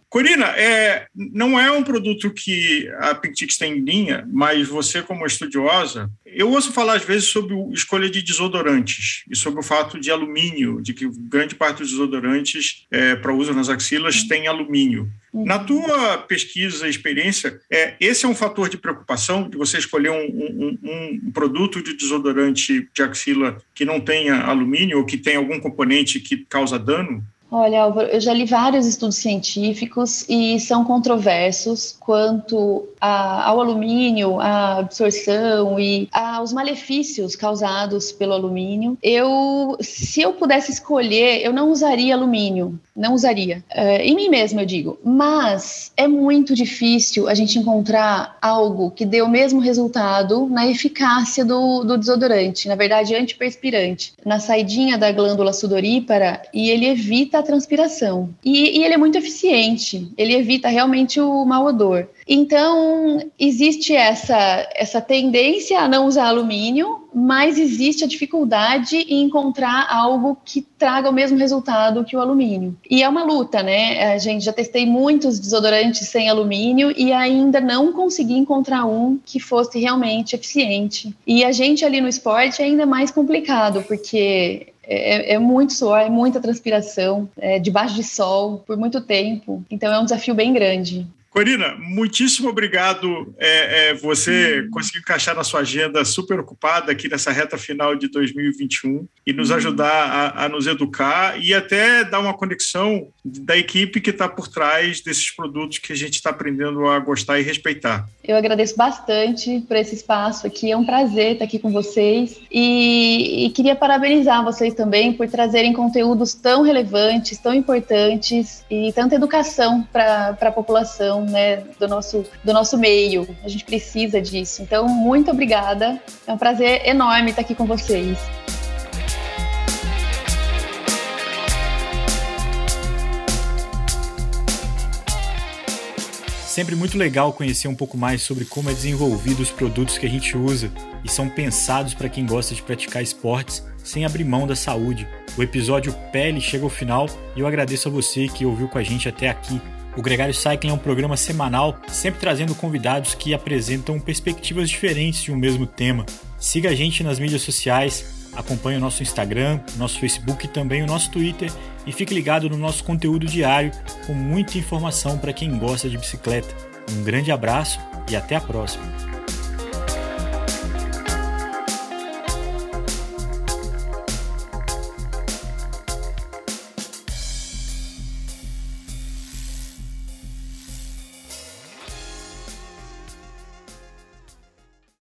Corina, é, não é um produto que a Pintix tem em linha, mas você, como estudiosa, eu ouço falar às vezes sobre a escolha de desodorantes e sobre o fato de alumínio, de que grande parte dos desodorantes é, para uso nas axilas uhum. tem alumínio. Uhum. Na tua pesquisa e experiência, é, esse é um fator de preocupação de você escolher um, um, um, produto de desodorante de axila que não tenha alumínio ou que tenha algum componente que causa dano? Olha, Álvaro, eu já li vários estudos científicos e são controversos quanto a, ao alumínio, à absorção e aos malefícios causados pelo alumínio. Eu, se eu pudesse escolher, eu não usaria alumínio, não usaria. Uh, em mim mesma, eu digo. Mas é muito difícil a gente encontrar algo que dê o mesmo resultado na eficácia do, do desodorante, na verdade, antiperspirante, na saidinha da glândula sudorípara e ele evita a transpiração. E, e ele é muito eficiente, ele evita realmente o mau odor. Então, existe essa, essa tendência a não usar alumínio, mas existe a dificuldade em encontrar algo que traga o mesmo resultado que o alumínio. E é uma luta, né? A gente já testei muitos desodorantes sem alumínio e ainda não consegui encontrar um que fosse realmente eficiente. E a gente ali no esporte é ainda mais complicado, porque é, é muito suor, é muita transpiração, é, debaixo de sol, por muito tempo. Então é um desafio bem grande. Corina, muitíssimo obrigado. É, é, você hum. conseguiu encaixar na sua agenda super ocupada aqui nessa reta final de 2021 e nos hum. ajudar a, a, nos educar e até dar uma conexão da equipe que está por trás desses produtos que a gente está aprendendo a gostar e respeitar. Eu agradeço bastante por esse espaço aqui. É um prazer estar aqui com vocês e, e queria parabenizar vocês também por trazerem conteúdos tão relevantes, tão importantes e tanta educação para a população né, do, nosso, do nosso meio. A gente precisa disso. Então, muito obrigada. É um prazer enorme estar aqui com vocês. Sempre muito legal conhecer um pouco mais sobre como é desenvolvido os produtos que a gente usa e são pensados para quem gosta de praticar esportes sem abrir mão da saúde. O episódio Pele chega ao final e eu agradeço a você que ouviu com a gente até aqui. O Gregário Cycling é um programa semanal, sempre trazendo convidados que apresentam perspectivas diferentes de um mesmo tema. Siga a gente nas mídias sociais, acompanhe o nosso Instagram, nosso Facebook e também o nosso Twitter e fique ligado no nosso conteúdo diário com muita informação para quem gosta de bicicleta. Um grande abraço e até a próxima!